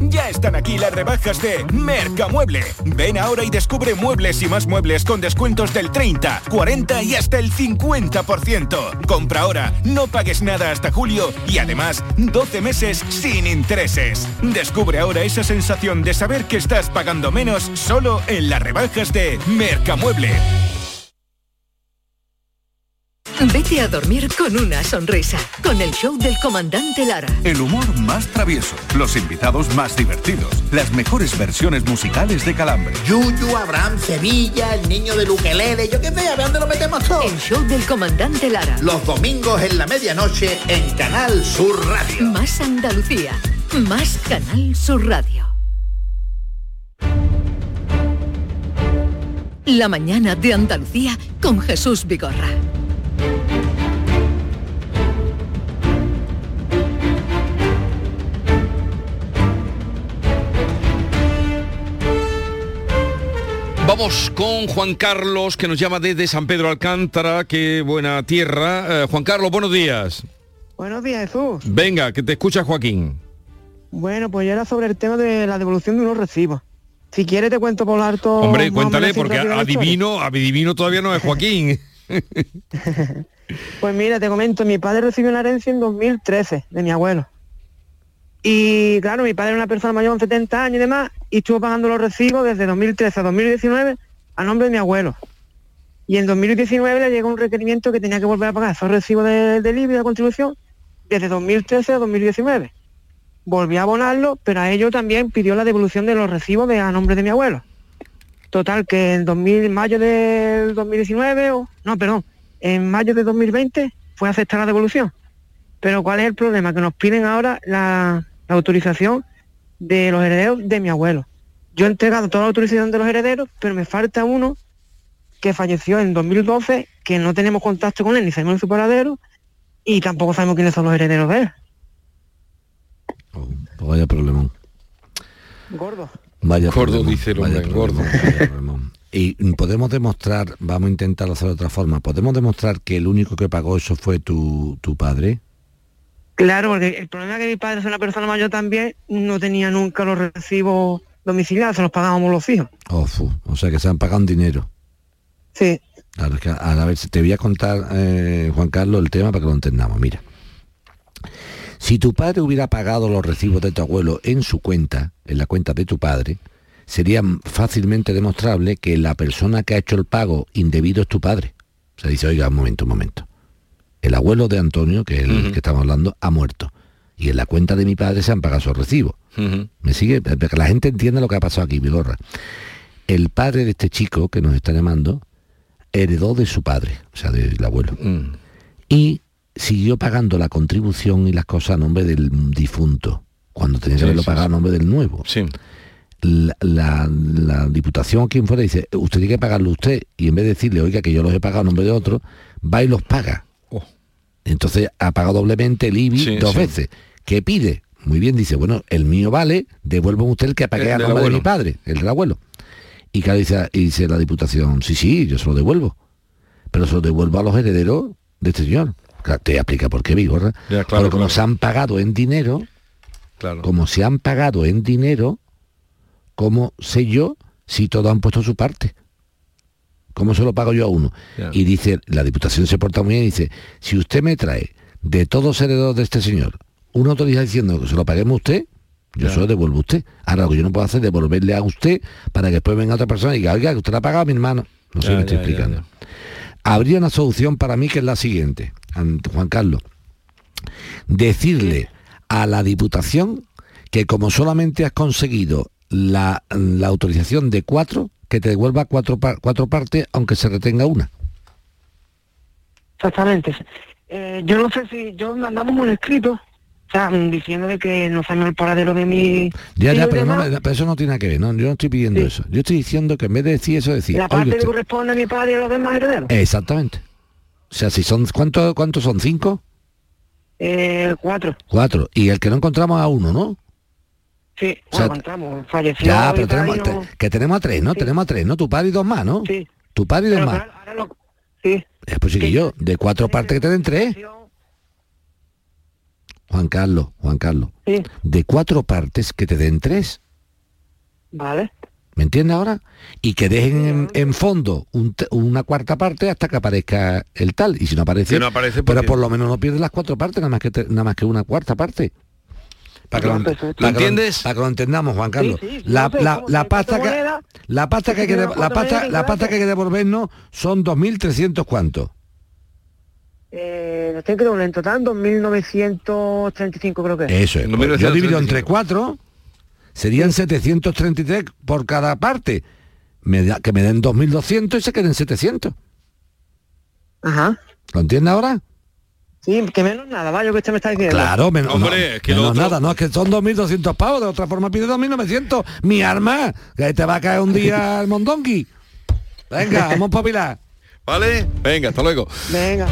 Ya están aquí las rebajas de Mercamueble. Ven ahora y descubre muebles y más muebles con descuentos del 30, 40 y hasta el 50%. Compra ahora, no pagues nada hasta julio y además 12 meses sin intereses. Descubre ahora esa sensación de saber que estás pagando menos solo en las rebajas de Mercamueble. Vete a dormir con una sonrisa, con el show del comandante Lara. El humor más travieso, los invitados más divertidos, las mejores versiones musicales de Calambre. Yuyu, Abraham, Sevilla, el niño de Luquelele, yo qué sé, a ver dónde lo metemos todo. El show del comandante Lara. Los domingos en la medianoche en Canal Sur Radio. Más Andalucía, más Canal Sur Radio. La mañana de Andalucía con Jesús Vigorra. Vamos con Juan Carlos, que nos llama desde San Pedro Alcántara, qué buena tierra. Eh, Juan Carlos, buenos días. Buenos días, Jesús. Venga, que te escucha Joaquín. Bueno, pues ya era sobre el tema de la devolución de unos recibos. Si quieres te cuento por harto... Hombre, cuéntale, porque adivino, adivino todavía no es Joaquín. Pues mira, te comento, mi padre recibió una herencia en 2013 de mi abuelo. Y claro, mi padre era una persona mayor de 70 años y demás, y estuvo pagando los recibos desde 2013 a 2019 a nombre de mi abuelo. Y en 2019 le llegó un requerimiento que tenía que volver a pagar esos recibos de, del IBI, de contribución, desde 2013 a 2019. Volví a abonarlo, pero a ello también pidió la devolución de los recibos de, a nombre de mi abuelo. Total, que en 2000, mayo del 2019, o no, perdón, en mayo de 2020 fue aceptar la devolución. Pero ¿cuál es el problema? Que nos piden ahora la, la autorización de los herederos de mi abuelo. Yo he entregado toda la autorización de los herederos, pero me falta uno que falleció en 2012, que no tenemos contacto con él, ni sabemos su paradero, y tampoco sabemos quiénes son los herederos de él. Pues vaya problemón. Gordo. Vaya Gordo, problemón, dice el vaya hombre, gordo. Y podemos demostrar, vamos a intentar hacer de otra forma, podemos demostrar que el único que pagó eso fue tu, tu padre. Claro, porque el problema es que mi padre es una persona mayor también, no tenía nunca los recibos domiciliados, se los pagábamos los hijos. Oh, o sea que se han pagado en dinero. Sí. Claro, es que, a, a ver, te voy a contar, eh, Juan Carlos, el tema para que lo entendamos. Mira, si tu padre hubiera pagado los recibos de tu abuelo en su cuenta, en la cuenta de tu padre, sería fácilmente demostrable que la persona que ha hecho el pago indebido es tu padre. O sea, dice, oiga, un momento, un momento. El abuelo de Antonio, que es el que estamos hablando, ha muerto. Y en la cuenta de mi padre se han pagado esos recibos. ¿Me sigue? Para que la gente entienda lo que ha pasado aquí, Vigorra. El padre de este chico que nos está llamando heredó de su padre, o sea, del abuelo. Y siguió pagando la contribución y las cosas a nombre del difunto, cuando tenía que haberlo sí, pagado a nombre del nuevo. Sí. La, la- la diputación, quien fuera, dice, usted tiene que pagarlo usted, y en vez de decirle, oiga, que yo los he pagado a nombre de otro, va y los paga. Entonces ha pagado doblemente el IBI Oh. Sí, dos veces. ¿Qué pide? Muy bien, dice, bueno, el mío vale, devuelva usted el que pagué El a nombre de mi padre, el del abuelo. Y claro, dice, y dice la diputación, sí, sí, yo se lo devuelvo. Pero se lo devuelvo a los herederos de este señor. Claro, te explica por qué, Vigorra. Ya, claro, Porque como claro. se han pagado en dinero, Claro. como se han pagado en dinero, ¿cómo sé yo si todos han puesto su parte? ¿Cómo se lo pago yo a uno? Ya. Y dice, la diputación se porta muy bien y dice, si usted me trae de todos los herederos de este señor una autoridad diciendo que se lo paguemos a usted, yo Ya. se lo devuelvo a usted. Ahora lo que yo no puedo hacer es devolverle a usted para que después venga otra persona y diga, oiga, que usted la ha pagado a mi hermano. No sé qué estoy ya, explicando. Habría una solución para mí que es la siguiente, Juan Carlos. Decirle a la Diputación que como solamente has conseguido la, autorización de cuatro, que te devuelva cuatro, cuatro partes, aunque se retenga una. Exactamente. Eh, yo no sé si yo mandamos un escrito, sea, diciéndole que no sabemos el paradero de mi Ya, ya, pero, no, pero eso no tiene nada que ver, ¿no? Yo no estoy pidiendo eso. Yo estoy diciendo que en vez de decir eso, decir, la parte que usted- corresponde a mi padre y a los demás herederos. Exactamente. O sea, si son, ¿cuántos cuántos son? ¿Cinco? Eh, cuatro. Cuatro. Y el que no encontramos a uno, ¿no? Sí, O sea, bueno, contamos, falleció. Ya, pero tenemos, y no- te- que tenemos a tres, ¿no? Tenemos a tres, ¿no? Tu padre y dos más, ¿no? Sí. Tu padre y dos Pero más. ahora- ahora lo- sí. Eh, pues chiquillo, de cuatro partes que te den tres. Juan Carlos, Juan Carlos. Sí. De cuatro partes que te den tres. Vale. ¿Me entiendes ahora? Y que dejen en, en fondo un una cuarta parte hasta que aparezca el tal. Y si no aparece, Si no aparece, pero porque- por lo menos no pierdes las cuatro partes, nada más que te- nada más que una cuarta parte. Para que, lo, ¿Lo para que lo- entiendes? para que lo entendamos, Juan Carlos. sí, sí, la, no sé, la- ¿cómo? la Si pasta que la pasta que hay que la pasta la pasta que hay que devolvernos son 2.300 cuántos. Eh, que doble en total 2.935 creo que es. Eso es. Pues yo divido entre cuatro, serían 733 por cada parte. Me da- que me den 2.200 y se queden 700. Ajá. ¿Lo entiendes ahora? Sí, que menos nada, vaya, que usted me está diciendo. Claro, menos, Hombre, no, es que menos otro- nada, no, es que son 2.200 pavos, de otra forma pide 2.900. Mi arma, que te va a caer un día el mondongi. Venga, vamos a papilar. ¿Vale? Venga, hasta luego. Venga.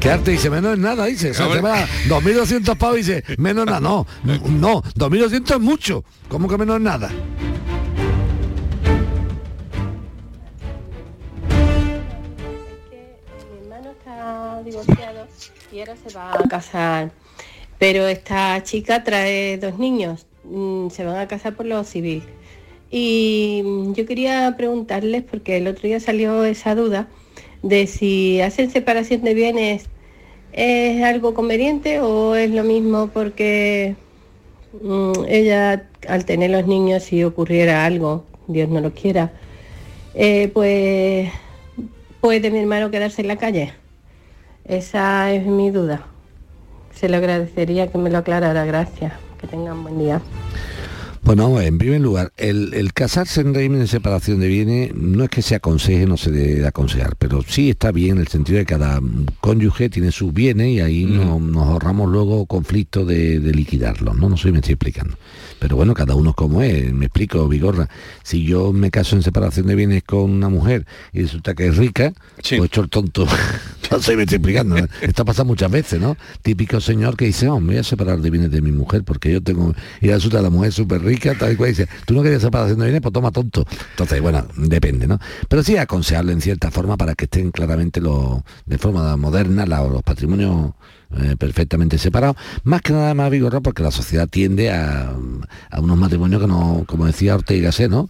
¿Qué arte dice? Menos es nada, dice. O sea, te va 2.200 pavos y dice, menos nada. No, no, 2.200 es mucho. ¿Cómo que menos es nada? Mi hermano está divorciado y ahora se va a casar. Pero esta chica trae dos niños, mm, se van a casar por lo civil. Y mm, yo quería preguntarles, porque el otro día salió esa duda, de si hacen separación de bienes es algo conveniente o es lo mismo porque mm, ella al tener los niños si ocurriera algo, Dios no lo quiera, eh, pues puede mi hermano quedarse en la calle. Esa es mi duda. Se lo agradecería que me lo aclarara. Gracias. Que tengan buen día. Bueno, en primer lugar, el, el casarse en régimen de separación de bienes no es que se aconseje, no se debe de aconsejar, pero sí está bien en el sentido de que cada cónyuge tiene sus bienes y ahí no- nos ahorramos luego conflictos de, de liquidarlos, ¿no? No sé si me estoy explicando. Pero bueno, cada uno es como es, me explico, Vigorra. Si yo me caso en separación de bienes con una mujer y resulta que es rica, pues he hecho el tonto. no sé me estoy explicando. ¿no? Esto pasa muchas veces, ¿no? Típico señor que dice, oh, me voy a separar de bienes de mi mujer porque yo tengo... Y resulta la mujer súper rica, tal y cual, y dice, tú no querías separación de bienes, pues toma tonto. Entonces, bueno, depende, ¿no? Pero sí aconsejable en cierta forma para que estén claramente los, de forma moderna la- los patrimonios eh, perfectamente separados. Más que nada más vigorra porque la sociedad tiende a, a unos matrimonios que no, como decía Ortega y Gasset, ¿no?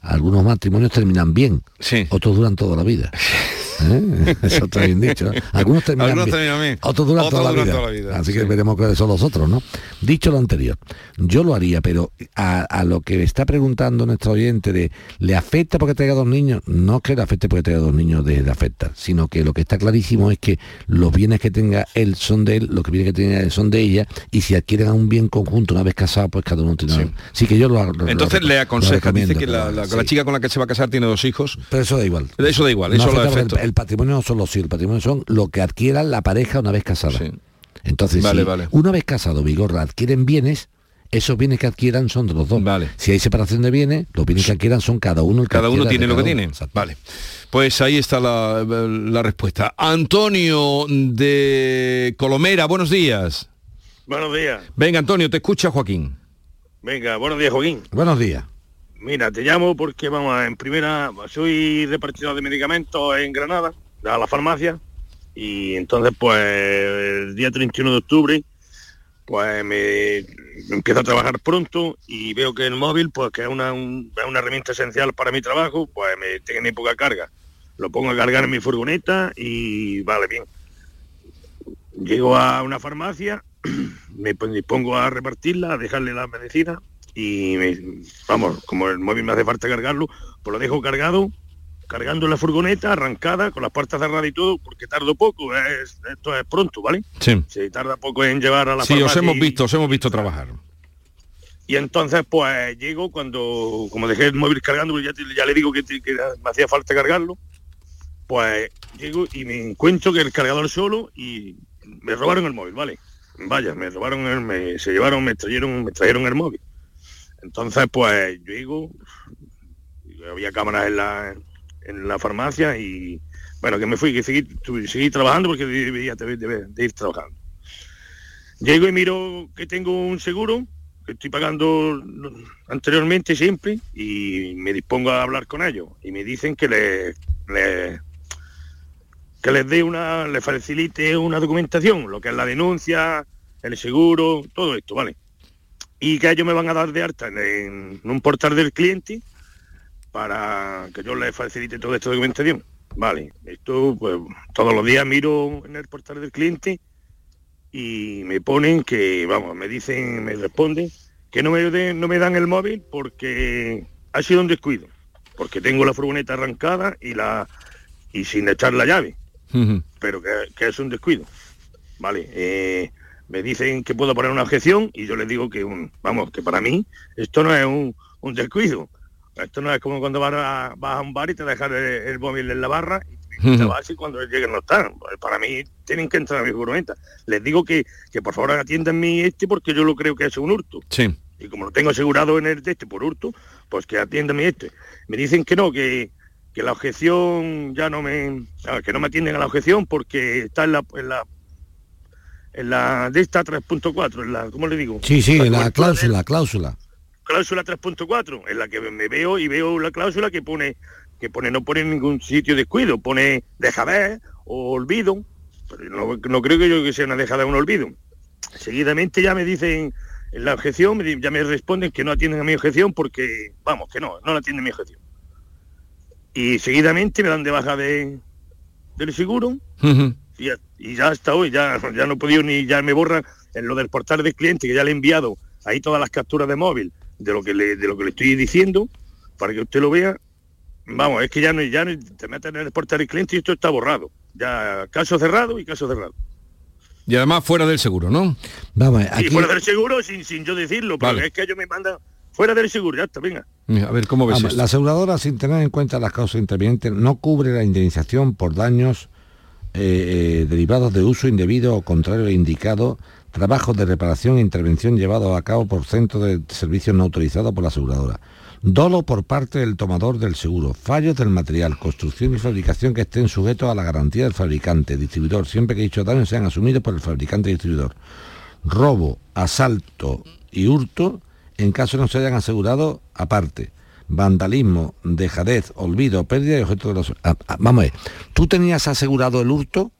Algunos matrimonios terminan bien, otros duran toda la vida. ¿Eh? Eso está bien dicho. ¿no? Algunos terminan Algunos terminan bien. otros duran, Otros toda, la duran vida. toda la vida, Así sí. que veremos cuáles son los otros, ¿no? Dicho lo anterior, yo lo haría, pero a, a lo que está preguntando nuestro oyente de ¿le afecta porque tenga dos niños? No es que le afecte porque tenga dos niños de, de afecta, sino que lo que está clarísimo es que los bienes que tenga él son de él, los que bienes que tenga él son de ella, y si adquieren un bien conjunto una vez casado, pues cada uno tiene. Sí, que yo lo, lo- Entonces lo le aconseja, dice que la, pero, la- sí. la chica con la que se va a casar tiene dos hijos. Pero eso da igual. Eso da igual, No eso lo afecta el, el patrimonio no son los hijos, el patrimonio son lo que adquieran la pareja una vez casada. Entonces, Vale, si vale. una vez casado, Vigorra, adquieren bienes, esos bienes que adquieran son de los dos. Si hay separación de bienes, los bienes que adquieran son cada uno el que Cada uno adquiera tiene lo que tiene. Vale. Pues ahí está la, la respuesta. Antonio de Colomera, buenos días. Buenos días. Venga, Antonio, te escucha Joaquín. Venga, buenos días, Joaquín. Buenos días. Mira, te llamo porque, vamos, en primera, soy repartidor de medicamentos en Granada, a la farmacia, y entonces, pues, el día 31 de octubre, pues me empiezo a trabajar pronto y veo que el móvil, pues, que es una, herramienta esencial para mi trabajo, pues me tiene poca carga. Lo pongo a cargar en mi furgoneta y vale bien. Llego a una farmacia, me pongo a repartirla, a dejarle la medicina y me- vamos, como el móvil me hace falta cargarlo, pues lo dejo cargado, cargando en la furgoneta, arrancada, con las puertas cerradas y todo, porque tardo poco, es- esto es pronto, ¿vale? Sí. Se tarda poco en llevar a la Sí, os hemos y- visto, os hemos visto trabajar. Y entonces, pues llego cuando, como dejé el móvil cargando, ya, ya le digo que me hacía falta cargarlo, pues llego y me encuentro que el cargador solo y me robaron el móvil, ¿vale? Vaya, me robaron, el, me, se llevaron, me trajeron, me trajeron el móvil. Entonces, pues yo y había cámaras en la, en la farmacia y bueno, que me fui, que seguí, seguí trabajando porque debía de, de- de ir trabajando. Llego y miro que tengo un seguro, que estoy pagando anteriormente siempre, y me dispongo a hablar con ellos. Y me dicen que le, le- que les dé una, les facilite una documentación, lo que es la denuncia, el seguro, todo esto, ¿vale? Y que ellos me van a dar de alta en, un portal del cliente para que yo les facilite toda esta documentación. Vale, esto pues todos los días miro en el portal del cliente y me ponen que, vamos, me dicen, me responden que no me, den- no me dan el móvil porque ha sido un descuido, porque tengo la furgoneta arrancada y la y sin echar la llave, pero que, que es un descuido. Vale, eh, me dicen que puedo poner una objeción y yo les digo que, un, vamos, que para mí esto no es un, un descuido. Esto no es como cuando vas a, vas a un bar y te dejas el, el móvil en la barra y te vas y cuando lleguen no están. Para mí tienen que entrar a mi furgoneta. Les digo que, que por favor atiendan mi este porque yo lo creo que es un hurto. Sí. Y como lo tengo asegurado en el de este por hurto, pues que atiendan mi este. Me dicen que no, que, que la objeción ya no me... que no me atienden a la objeción porque está en la... En la en la de esta 3.4, en la, ¿cómo le digo? Sí, sí, la cobertura cláusula, la cláusula. cláusula 3.4 en la que me veo y veo la cláusula que pone que pone no pone en ningún sitio descuido pone deja ver o olvido pero no, no creo que yo que sea una dejada o un olvido seguidamente ya me dicen en la objeción ya me responden que no atienden a mi objeción porque vamos que no no la atienden a mi objeción y seguidamente me dan de baja de del seguro y ya, y ya hasta hoy ya, ya no he podido ni ya me borran. En lo del portal del cliente que ya le he enviado ahí todas las capturas de móvil de lo que le, de lo que le estoy diciendo para que usted lo vea vamos es que ya no ya no te meten en el portal del cliente y esto está borrado. Ya caso cerrado y caso cerrado. Y además fuera del seguro, ¿no? Vamos, y fuera del seguro sin, sin yo decirlo pero Vale. es que ellos me mandan fuera del seguro ya está venga. A ver, ¿cómo ves Vamos, la aseguradora, sin tener en cuenta las causas intervinientes, no cubre la indemnización por daños eh, eh, derivados de uso indebido o contrario al indicado, trabajos de reparación e intervención llevados a cabo por centros de servicios no autorizados por la aseguradora. Dolo por parte del tomador del seguro, fallos del material, construcción y fabricación que estén sujetos a la garantía del fabricante, distribuidor, siempre que dichos daños sean asumidos por el fabricante y distribuidor. Robo, asalto y hurto en caso no se hayan asegurado aparte. Vandalismo, dejadez, olvido, pérdida de objetos de los... Ah, ah, vamos a ver, ¿tú tenías asegurado el hurto?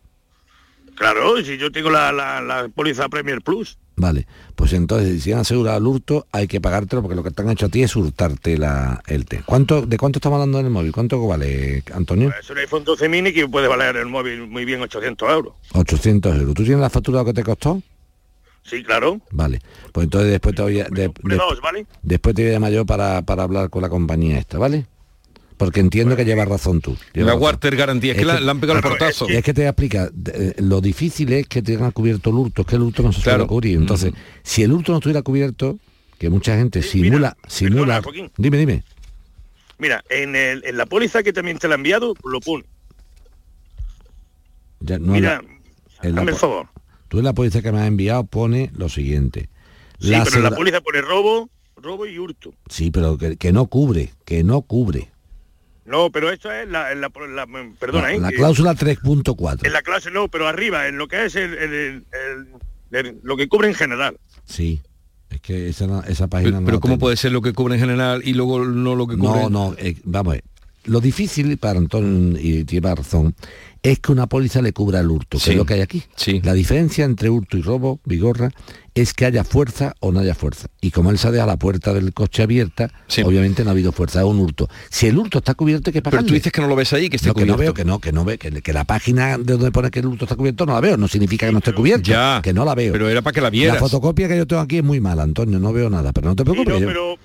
claro si yo tengo la, la, la póliza Premier Plus Vale, pues entonces si han asegurado el hurto hay que pagártelo porque lo que te han hecho a ti es hurtarte la, el té. ¿Cuánto, ¿De cuánto estamos hablando en el móvil? ¿Cuánto vale, Antonio? es un iPhone 12 mini que puede valer el móvil muy bien 800 euros 800 euros. ¿Tú tienes la factura que te costó? Sí claro Vale, pues entonces después te voy a, de- de- dos vale después te voy a llamar yo para, para hablar con la compañía esta, ¿vale? Porque entiendo que llevas razón tú. La razón. Warter Garantía, es que la- le han pegado el portazo. Es que te voy a explicar, de- eh, lo difícil es que tengan cubierto el hurto, es que el hurto no se suele Claro. cubrir. Entonces, si el hurto no estuviera cubierto, que mucha gente simula, simula. Dime, dime. Mira, en, el, en la póliza que también te la he enviado, lo pone. Ya, no, Mira, hazme el favor. Tú en la póliza que me has enviado pone lo siguiente. Sí, La pero en la póliza pone robo, robo y hurto. Sí, pero que, que no cubre, que no cubre. No, pero esto es la, en la, la- perdona, La, ¿eh? la cláusula 3.4. En la clase no, pero arriba, en lo que es el, el- el- el- el- lo que cubre en general. Sí. Es que esa, no- esa página Pero, no pero ¿cómo tengo. puede ser lo que cubre en general y luego no lo que cubre? No, no, eh, vamos a ver. Lo difícil para Antonio, y lleva razón, es que una póliza le cubra el hurto, que Sí, es lo que hay aquí. La diferencia entre hurto y robo, Vigorra, es que haya fuerza o no haya fuerza. Y como él se ha dejado la puerta del coche abierta, obviamente no ha habido fuerza, es un hurto. Si el hurto está cubierto, que pagarle. Pero tú dices que no lo ves ahí, que esté No, que no cubierto. veo, que no, que no ve, que, que la página de donde pone que el hurto está cubierto no la veo, no significa que no esté cubierto, Ya, que no la veo. pero era para que la vieras. La fotocopia que yo tengo aquí es muy mala, Antonio, no veo nada, pero no te Sí, preocupes. no, yo- pero,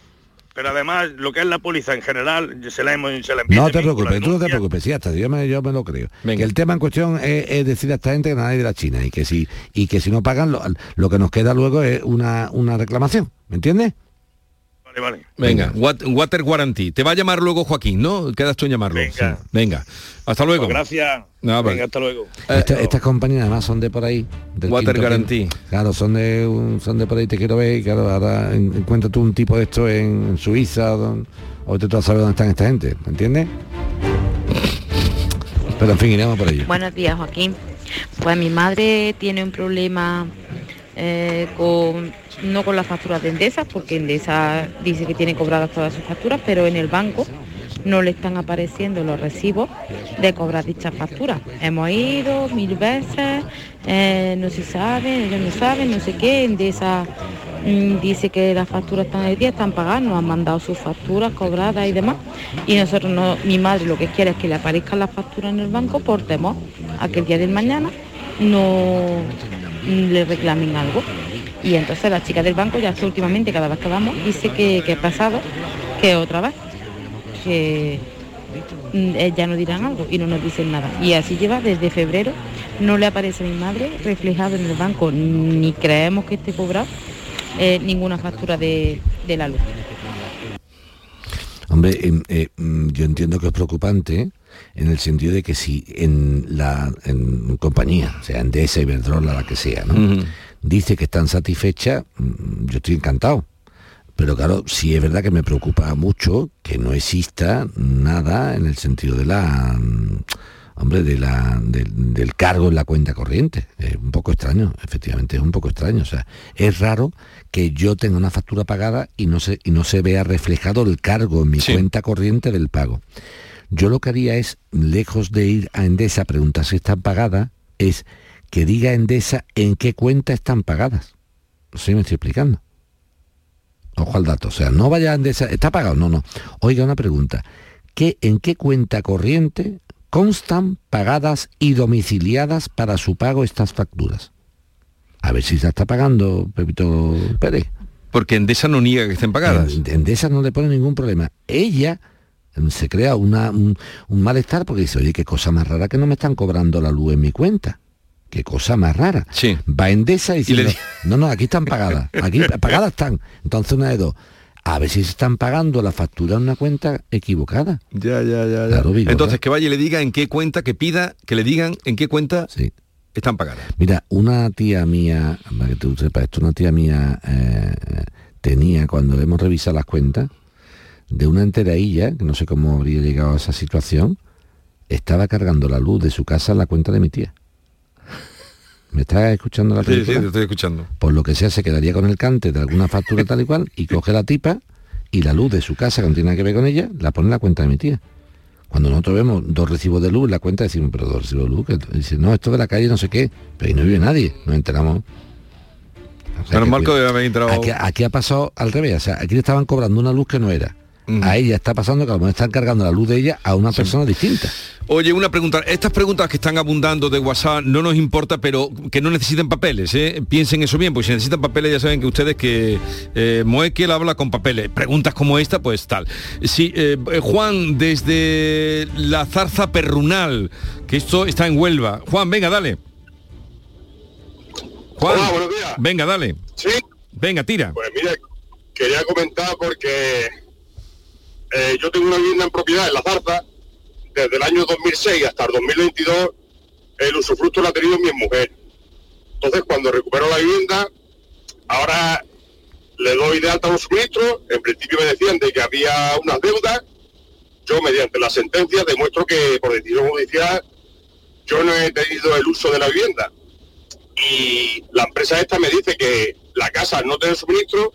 pero además, lo que es la póliza en general, se la hemos se la No te preocupes, tú no te preocupes, sí, hasta yo me, yo me lo creo. Que el tema en cuestión es, es decir a esta gente que nadie de la China y que si y que si no pagan lo, lo que nos queda luego es una, una reclamación, ¿me entiendes? Vale, vale. Venga, wat- Water Guarantee. Te va a llamar luego Joaquín, ¿no? Quedas tú en llamarlo. Venga. Sí. Venga. Hasta luego. Pues gracias. Vale. Venga, hasta luego. Esta- estas compañías además son de por ahí. del Water Guarantee. quinto. Claro, son de un- son de por ahí, te quiero ver claro, ahora en- encuentras tú un tipo de esto en, en Suiza don- o te tú a saber dónde están esta gente, ¿me entiendes? Pero en fin, iremos por ello. Buenos días, Joaquín. Pues mi madre tiene un problema eh, con no con las facturas de Endesa, porque Endesa dice que tiene cobradas todas sus facturas, pero en el banco no le están apareciendo los recibos de cobrar dichas facturas. Hemos ido mil veces, eh, no se sabe, ellos no saben, no sé qué, Endesa mm, dice que las facturas están al día, están pagadas, nos han mandado sus facturas cobradas y demás. Y nosotros no, mi madre lo que quiere es que le aparezcan las facturas en el banco por temor a que el día del mañana no le reclamen algo. Y entonces la chica del banco ya hasta últimamente cada vez que vamos dice que, que ha pasado, que otra vez, que mm, eh, ya no dirán algo y no nos dicen nada. Y así lleva desde febrero, no le aparece mi madre reflejado en el banco, ni creemos que esté cobrado eh, ninguna factura de, de la luz. Hombre, em, eh, mm, yo entiendo que es preocupante en el sentido de que si en la en compañía, sea Endesa, Iberdrola, la que sea, ¿no? dice que están satisfechas, mm, yo estoy encantado. Pero claro, sí es verdad que me preocupa mucho que no exista nada en el sentido de la mm, hombre de la del, del cargo en la cuenta corriente. Es un poco extraño, efectivamente es un poco extraño. O sea, es raro que yo tenga una factura pagada y no se, y no se vea reflejado el cargo en mi cuenta corriente del pago. Yo lo que haría es, lejos de ir a Endesa a preguntar si están pagadas, es que diga Endesa en qué cuenta están pagadas. Si me estoy explicando. Ojo al dato. O sea, no vaya a Endesa, ¿está pagado? No, no. Oiga, una pregunta. ¿Qué, ¿En qué cuenta corriente constan pagadas y domiciliadas para su pago estas facturas? A ver si se está pagando, Pepito Pérez. Porque Endesa no niega que estén pagadas. En- Endesa no le pone ningún problema. Ella se crea una, un, un malestar porque dice, oye, qué cosa más rara que no me están cobrando la luz en mi cuenta. Qué cosa más rara. Va a Endesa y dice, le no, no, aquí están pagadas. Aquí pagadas están. Entonces una de dos. A ver si se están pagando la factura en una cuenta equivocada. Ya, ya, ya. Claro, Vigorra. Entonces que vaya y le diga en qué cuenta, que pida, que le digan en qué cuenta están pagadas. Mira, una tía mía, para que tú sepas esto, una tía mía eh, tenía, cuando hemos revisado las cuentas, de una enteradilla, que no sé cómo habría llegado a esa situación, estaba cargando la luz de su casa en la cuenta de mi tía. ¿Me estás escuchando la Sí, sí, película? te estoy escuchando. Por lo que sea, se quedaría con el cante de alguna factura tal y cual, y coge la tipa y la luz de su casa, que no tiene nada que ver con ella, la pone en la cuenta de mi tía. Cuando nosotros vemos dos recibos de luz en la cuenta, decimos, pero dos recibos de luz, que dice, no, esto de la calle no sé qué, pero ahí no vive nadie, nos enteramos. O sea, mal que cuida- habéis entrado- Aquí, aquí ha pasado al revés, o sea, aquí le estaban cobrando una luz que no era. A ella está pasando que a lo mejor están cargando la luz de ella a una persona distinta. Oye, una pregunta. Estas preguntas que están abundando de WhatsApp no nos importa, pero que no necesiten papeles, ¿eh? Piensen eso bien, porque si necesitan papeles ya saben que ustedes que eh, Moekel habla con papeles. Preguntas como esta, pues tal. Sí, eh, eh, Juan, desde la zarza perrunal, que esto está en Huelva. Juan, venga, dale. Juan, venga, dale. Sí. Venga, tira. Pues mira, quería comentar porque eh, yo tengo una vivienda en propiedad en La Zarza, desde el año 2006 hasta el 2022, el usufructo lo ha tenido mi mujer. Entonces, cuando recupero la vivienda, ahora le doy de alta los suministros, en principio me decían de que había unas deudas, yo mediante la sentencia demuestro que por decisión judicial yo no he tenido el uso de la vivienda. Y la empresa esta me dice que la casa no tiene suministro,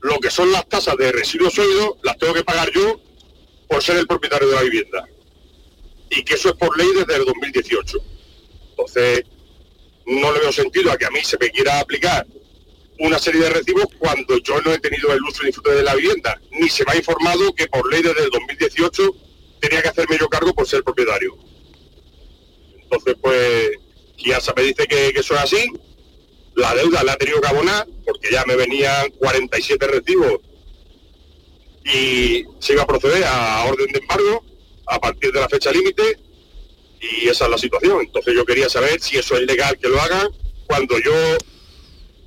lo que son las tasas de residuos sólidos las tengo que pagar yo por ser el propietario de la vivienda. Y que eso es por ley desde el 2018. Entonces, no le veo sentido a que a mí se me quiera aplicar una serie de recibos cuando yo no he tenido el uso y disfrute de la vivienda, ni se me ha informado que por ley desde el 2018 tenía que hacerme yo cargo por ser propietario. Entonces, pues, Kiasa me dice que, que eso es así, la deuda la he tenido que abonar, porque ya me venían 47 recibos y se iba a proceder a orden de embargo a partir de la fecha límite y esa es la situación. Entonces yo quería saber si eso es legal que lo hagan cuando yo,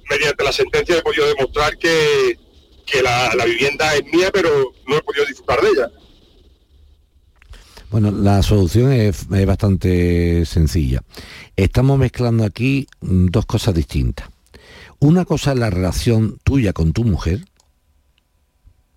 mediante la sentencia, he podido demostrar que, que la, la vivienda es mía, pero no he podido disfrutar de ella. Bueno, la solución es, bastante sencilla. Estamos mezclando aquí mm, dos cosas distintas. Una cosa es la relación tuya con tu mujer,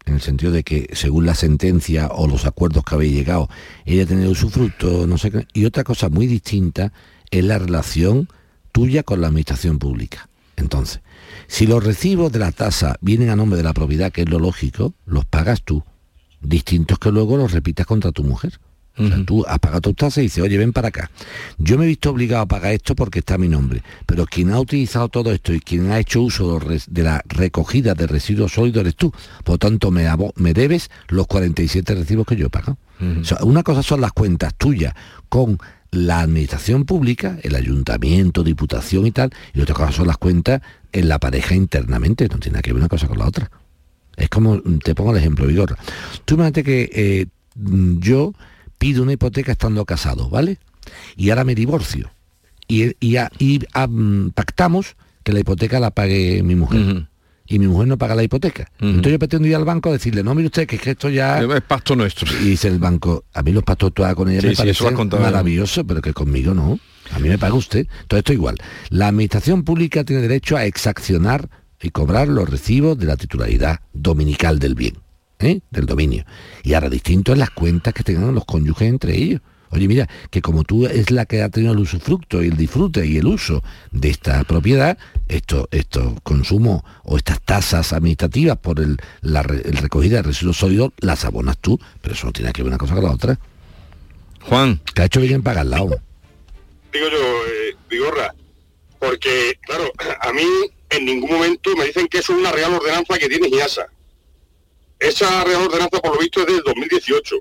en el sentido de que según la sentencia o los acuerdos que habéis llegado, ella tenido usufructo, no sé qué. Y otra cosa muy distinta es la relación tuya con la administración pública. Entonces, si los recibos de la tasa vienen a nombre de la propiedad, que es lo lógico, los pagas tú. Distintos que luego los repitas contra tu mujer. O sea, tú has pagado tus tasas y dices, oye, ven para acá. Yo me he visto obligado a pagar esto porque está mi nombre, pero quien ha utilizado todo esto y quien ha hecho uso de la recogida de residuos sólidos eres tú. Por lo tanto, me, me debes los 47 recibos que yo he pagado. O sea, una cosa son las cuentas tuyas con la administración pública, el ayuntamiento, diputación y tal, y otra cosa son las cuentas en la pareja internamente, no tiene nada que ver una cosa con la otra. Es como, te pongo el ejemplo, Vigorra. Tú imagínate que eh, yo pido una hipoteca estando casado, ¿vale? Y ahora me divorcio. Y, y, a- y, ah, mm, pactamos que la hipoteca la pague mi mujer. Y mi mujer no paga la hipoteca. Entonces yo pretendo ir al banco a decirle, no, mire usted, que es que esto ya... Es pacto nuestro. Y dice el banco, a mí los pactos tú con ella Sí, me parecen maravillosos, pero que conmigo no. A mí me paga usted. Todo esto igual. La administración pública tiene derecho a exaccionar y cobrar los recibos de la titularidad dominical del bien, ¿eh? del dominio. Y ahora distinto es las cuentas que tengan los cónyuges entre ellos. Oye, mira, que como tú es la que ha tenido el usufructo y el disfrute y el uso de esta propiedad, esto, estos consumos o estas tasas administrativas por el, la el recogida de residuos sólidos, las abonas tú, pero eso no tiene que ver una cosa con la otra. Juan. Que ha hecho bien en pagarla. hombre. digo yo, eh, Vigorra, porque, claro, a mí en ningún momento me dicen que eso es una real ordenanza que tiene IASA. Esa real ordenanza, por lo visto, es del 2018.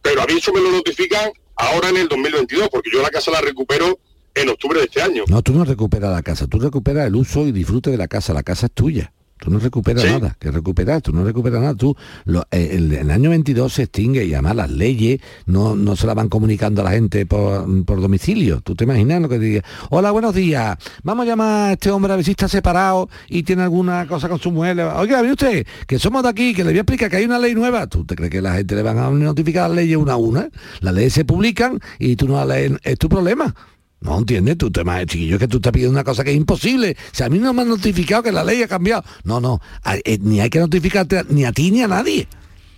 Pero a mí eso me lo notifican ahora en el 2022, porque yo la casa la recupero en octubre de este año. No, tú no recuperas la casa, tú recuperas el uso y disfrute de la casa, la casa es tuya. Tú no recuperas Sí. nada, que recuperar, tú no recuperas nada. Tú, lo- eh, el, el año 22 se extingue y además las leyes no, no se la van comunicando a la gente por, por domicilio. ¿Tú te imaginas lo que diga? Hola, buenos días. Vamos a llamar a este hombre a ver si está separado y tiene alguna cosa con su mujer. Oiga, mire usted, que somos de aquí, que le voy a explicar que hay una ley nueva. ¿Tú te crees que la gente le van a notificar las leyes una a una? Las leyes se publican y tú no las lees, es tu problema. No entiendes, tú te más chiquillo que tú estás pidiendo una cosa que es imposible. Si a mí no me han notificado que la ley ha cambiado. No, no, eh, ni hay que notificarte ni a ti ni a nadie.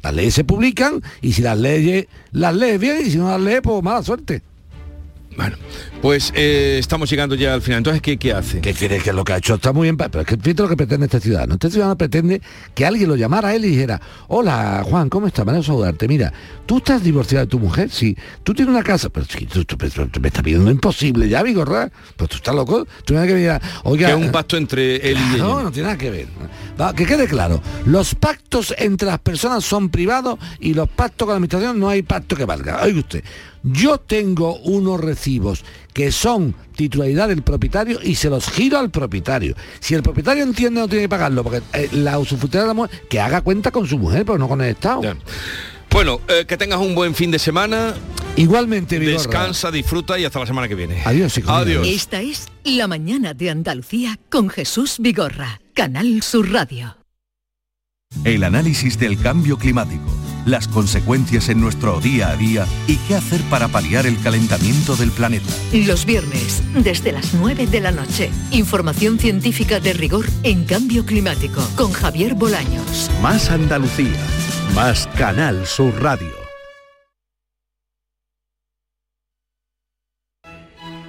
Las leyes se publican y si las leyes las lees bien y si no las lees, pues mala suerte. Bueno, pues eh, estamos llegando ya al final. Entonces, ¿qué, qué hace? ¿Qué quiere que lo que ha hecho está muy bien? Pero es que fíjate lo que pretende este ciudadano. Este ciudadano pretende que alguien lo llamara a él y dijera, hola Juan, ¿cómo estás? Me saludarte. Mira, tú estás divorciado de tu mujer, sí. Tú tienes una casa, pero sí, tú, tú- pero tú me estás pidiendo imposible ya, Vigorra. Pues tú estás loco. Tú tienes que venir oiga, Que es un pacto entre él y ella. no, no tiene nada que ver. Va, que quede claro, los pactos entre las personas son privados y los pactos con la administración no hay pacto que valga. Oiga usted, yo tengo unos recibos que son titularidad del propietario y se los giro al propietario. Si el propietario entiende no tiene que pagarlo, porque eh, la usufructuaria de la mujer, que haga cuenta con su mujer, pero no con el Estado. Bueno, eh, que tengas un buen fin de semana. Igualmente, Vigorra. Descansa, disfruta y hasta la semana que viene. Adiós, hijo mío. Adiós. Esta es La mañana de Andalucía con Jesús Vigorra, Canal Sur Radio. El análisis del cambio climático, las consecuencias en nuestro día a día y qué hacer para paliar el calentamiento del planeta. Los viernes, desde las 9 de la noche. Información científica de rigor en cambio climático con Javier Bolaños. Más Andalucía, más Canal Sur Radio.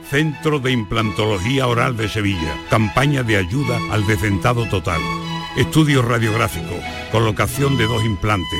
Centro de Implantología Oral de Sevilla. Campaña de ayuda al decentado total. Estudio radiográfico, colocación de dos implantes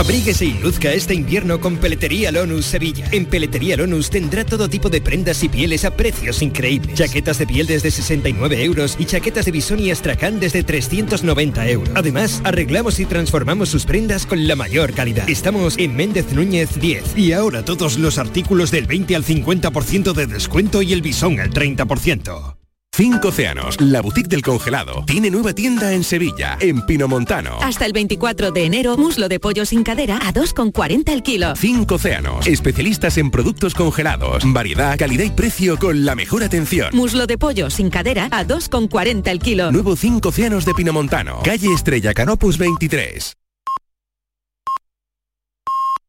Abríguese y luzca este invierno con Peletería Lonus Sevilla. En Peletería Lonus tendrá todo tipo de prendas y pieles a precios increíbles. Chaquetas de piel desde 69 euros y chaquetas de bisón y astracán desde 390 euros. Además, arreglamos y transformamos sus prendas con la mayor calidad. Estamos en Méndez Núñez 10. Y ahora todos los artículos del 20 al 50% de descuento y el bisón al 30%. Cinco Océanos, la boutique del congelado, tiene nueva tienda en Sevilla, en Pinomontano. Hasta el 24 de enero, muslo de pollo sin cadera a 2,40 el kilo. Cinco Océanos, especialistas en productos congelados, variedad, calidad y precio con la mejor atención. Muslo de pollo sin cadera a 2,40 el kilo. Nuevo Cinco Océanos de Pinomontano, calle Estrella Canopus 23.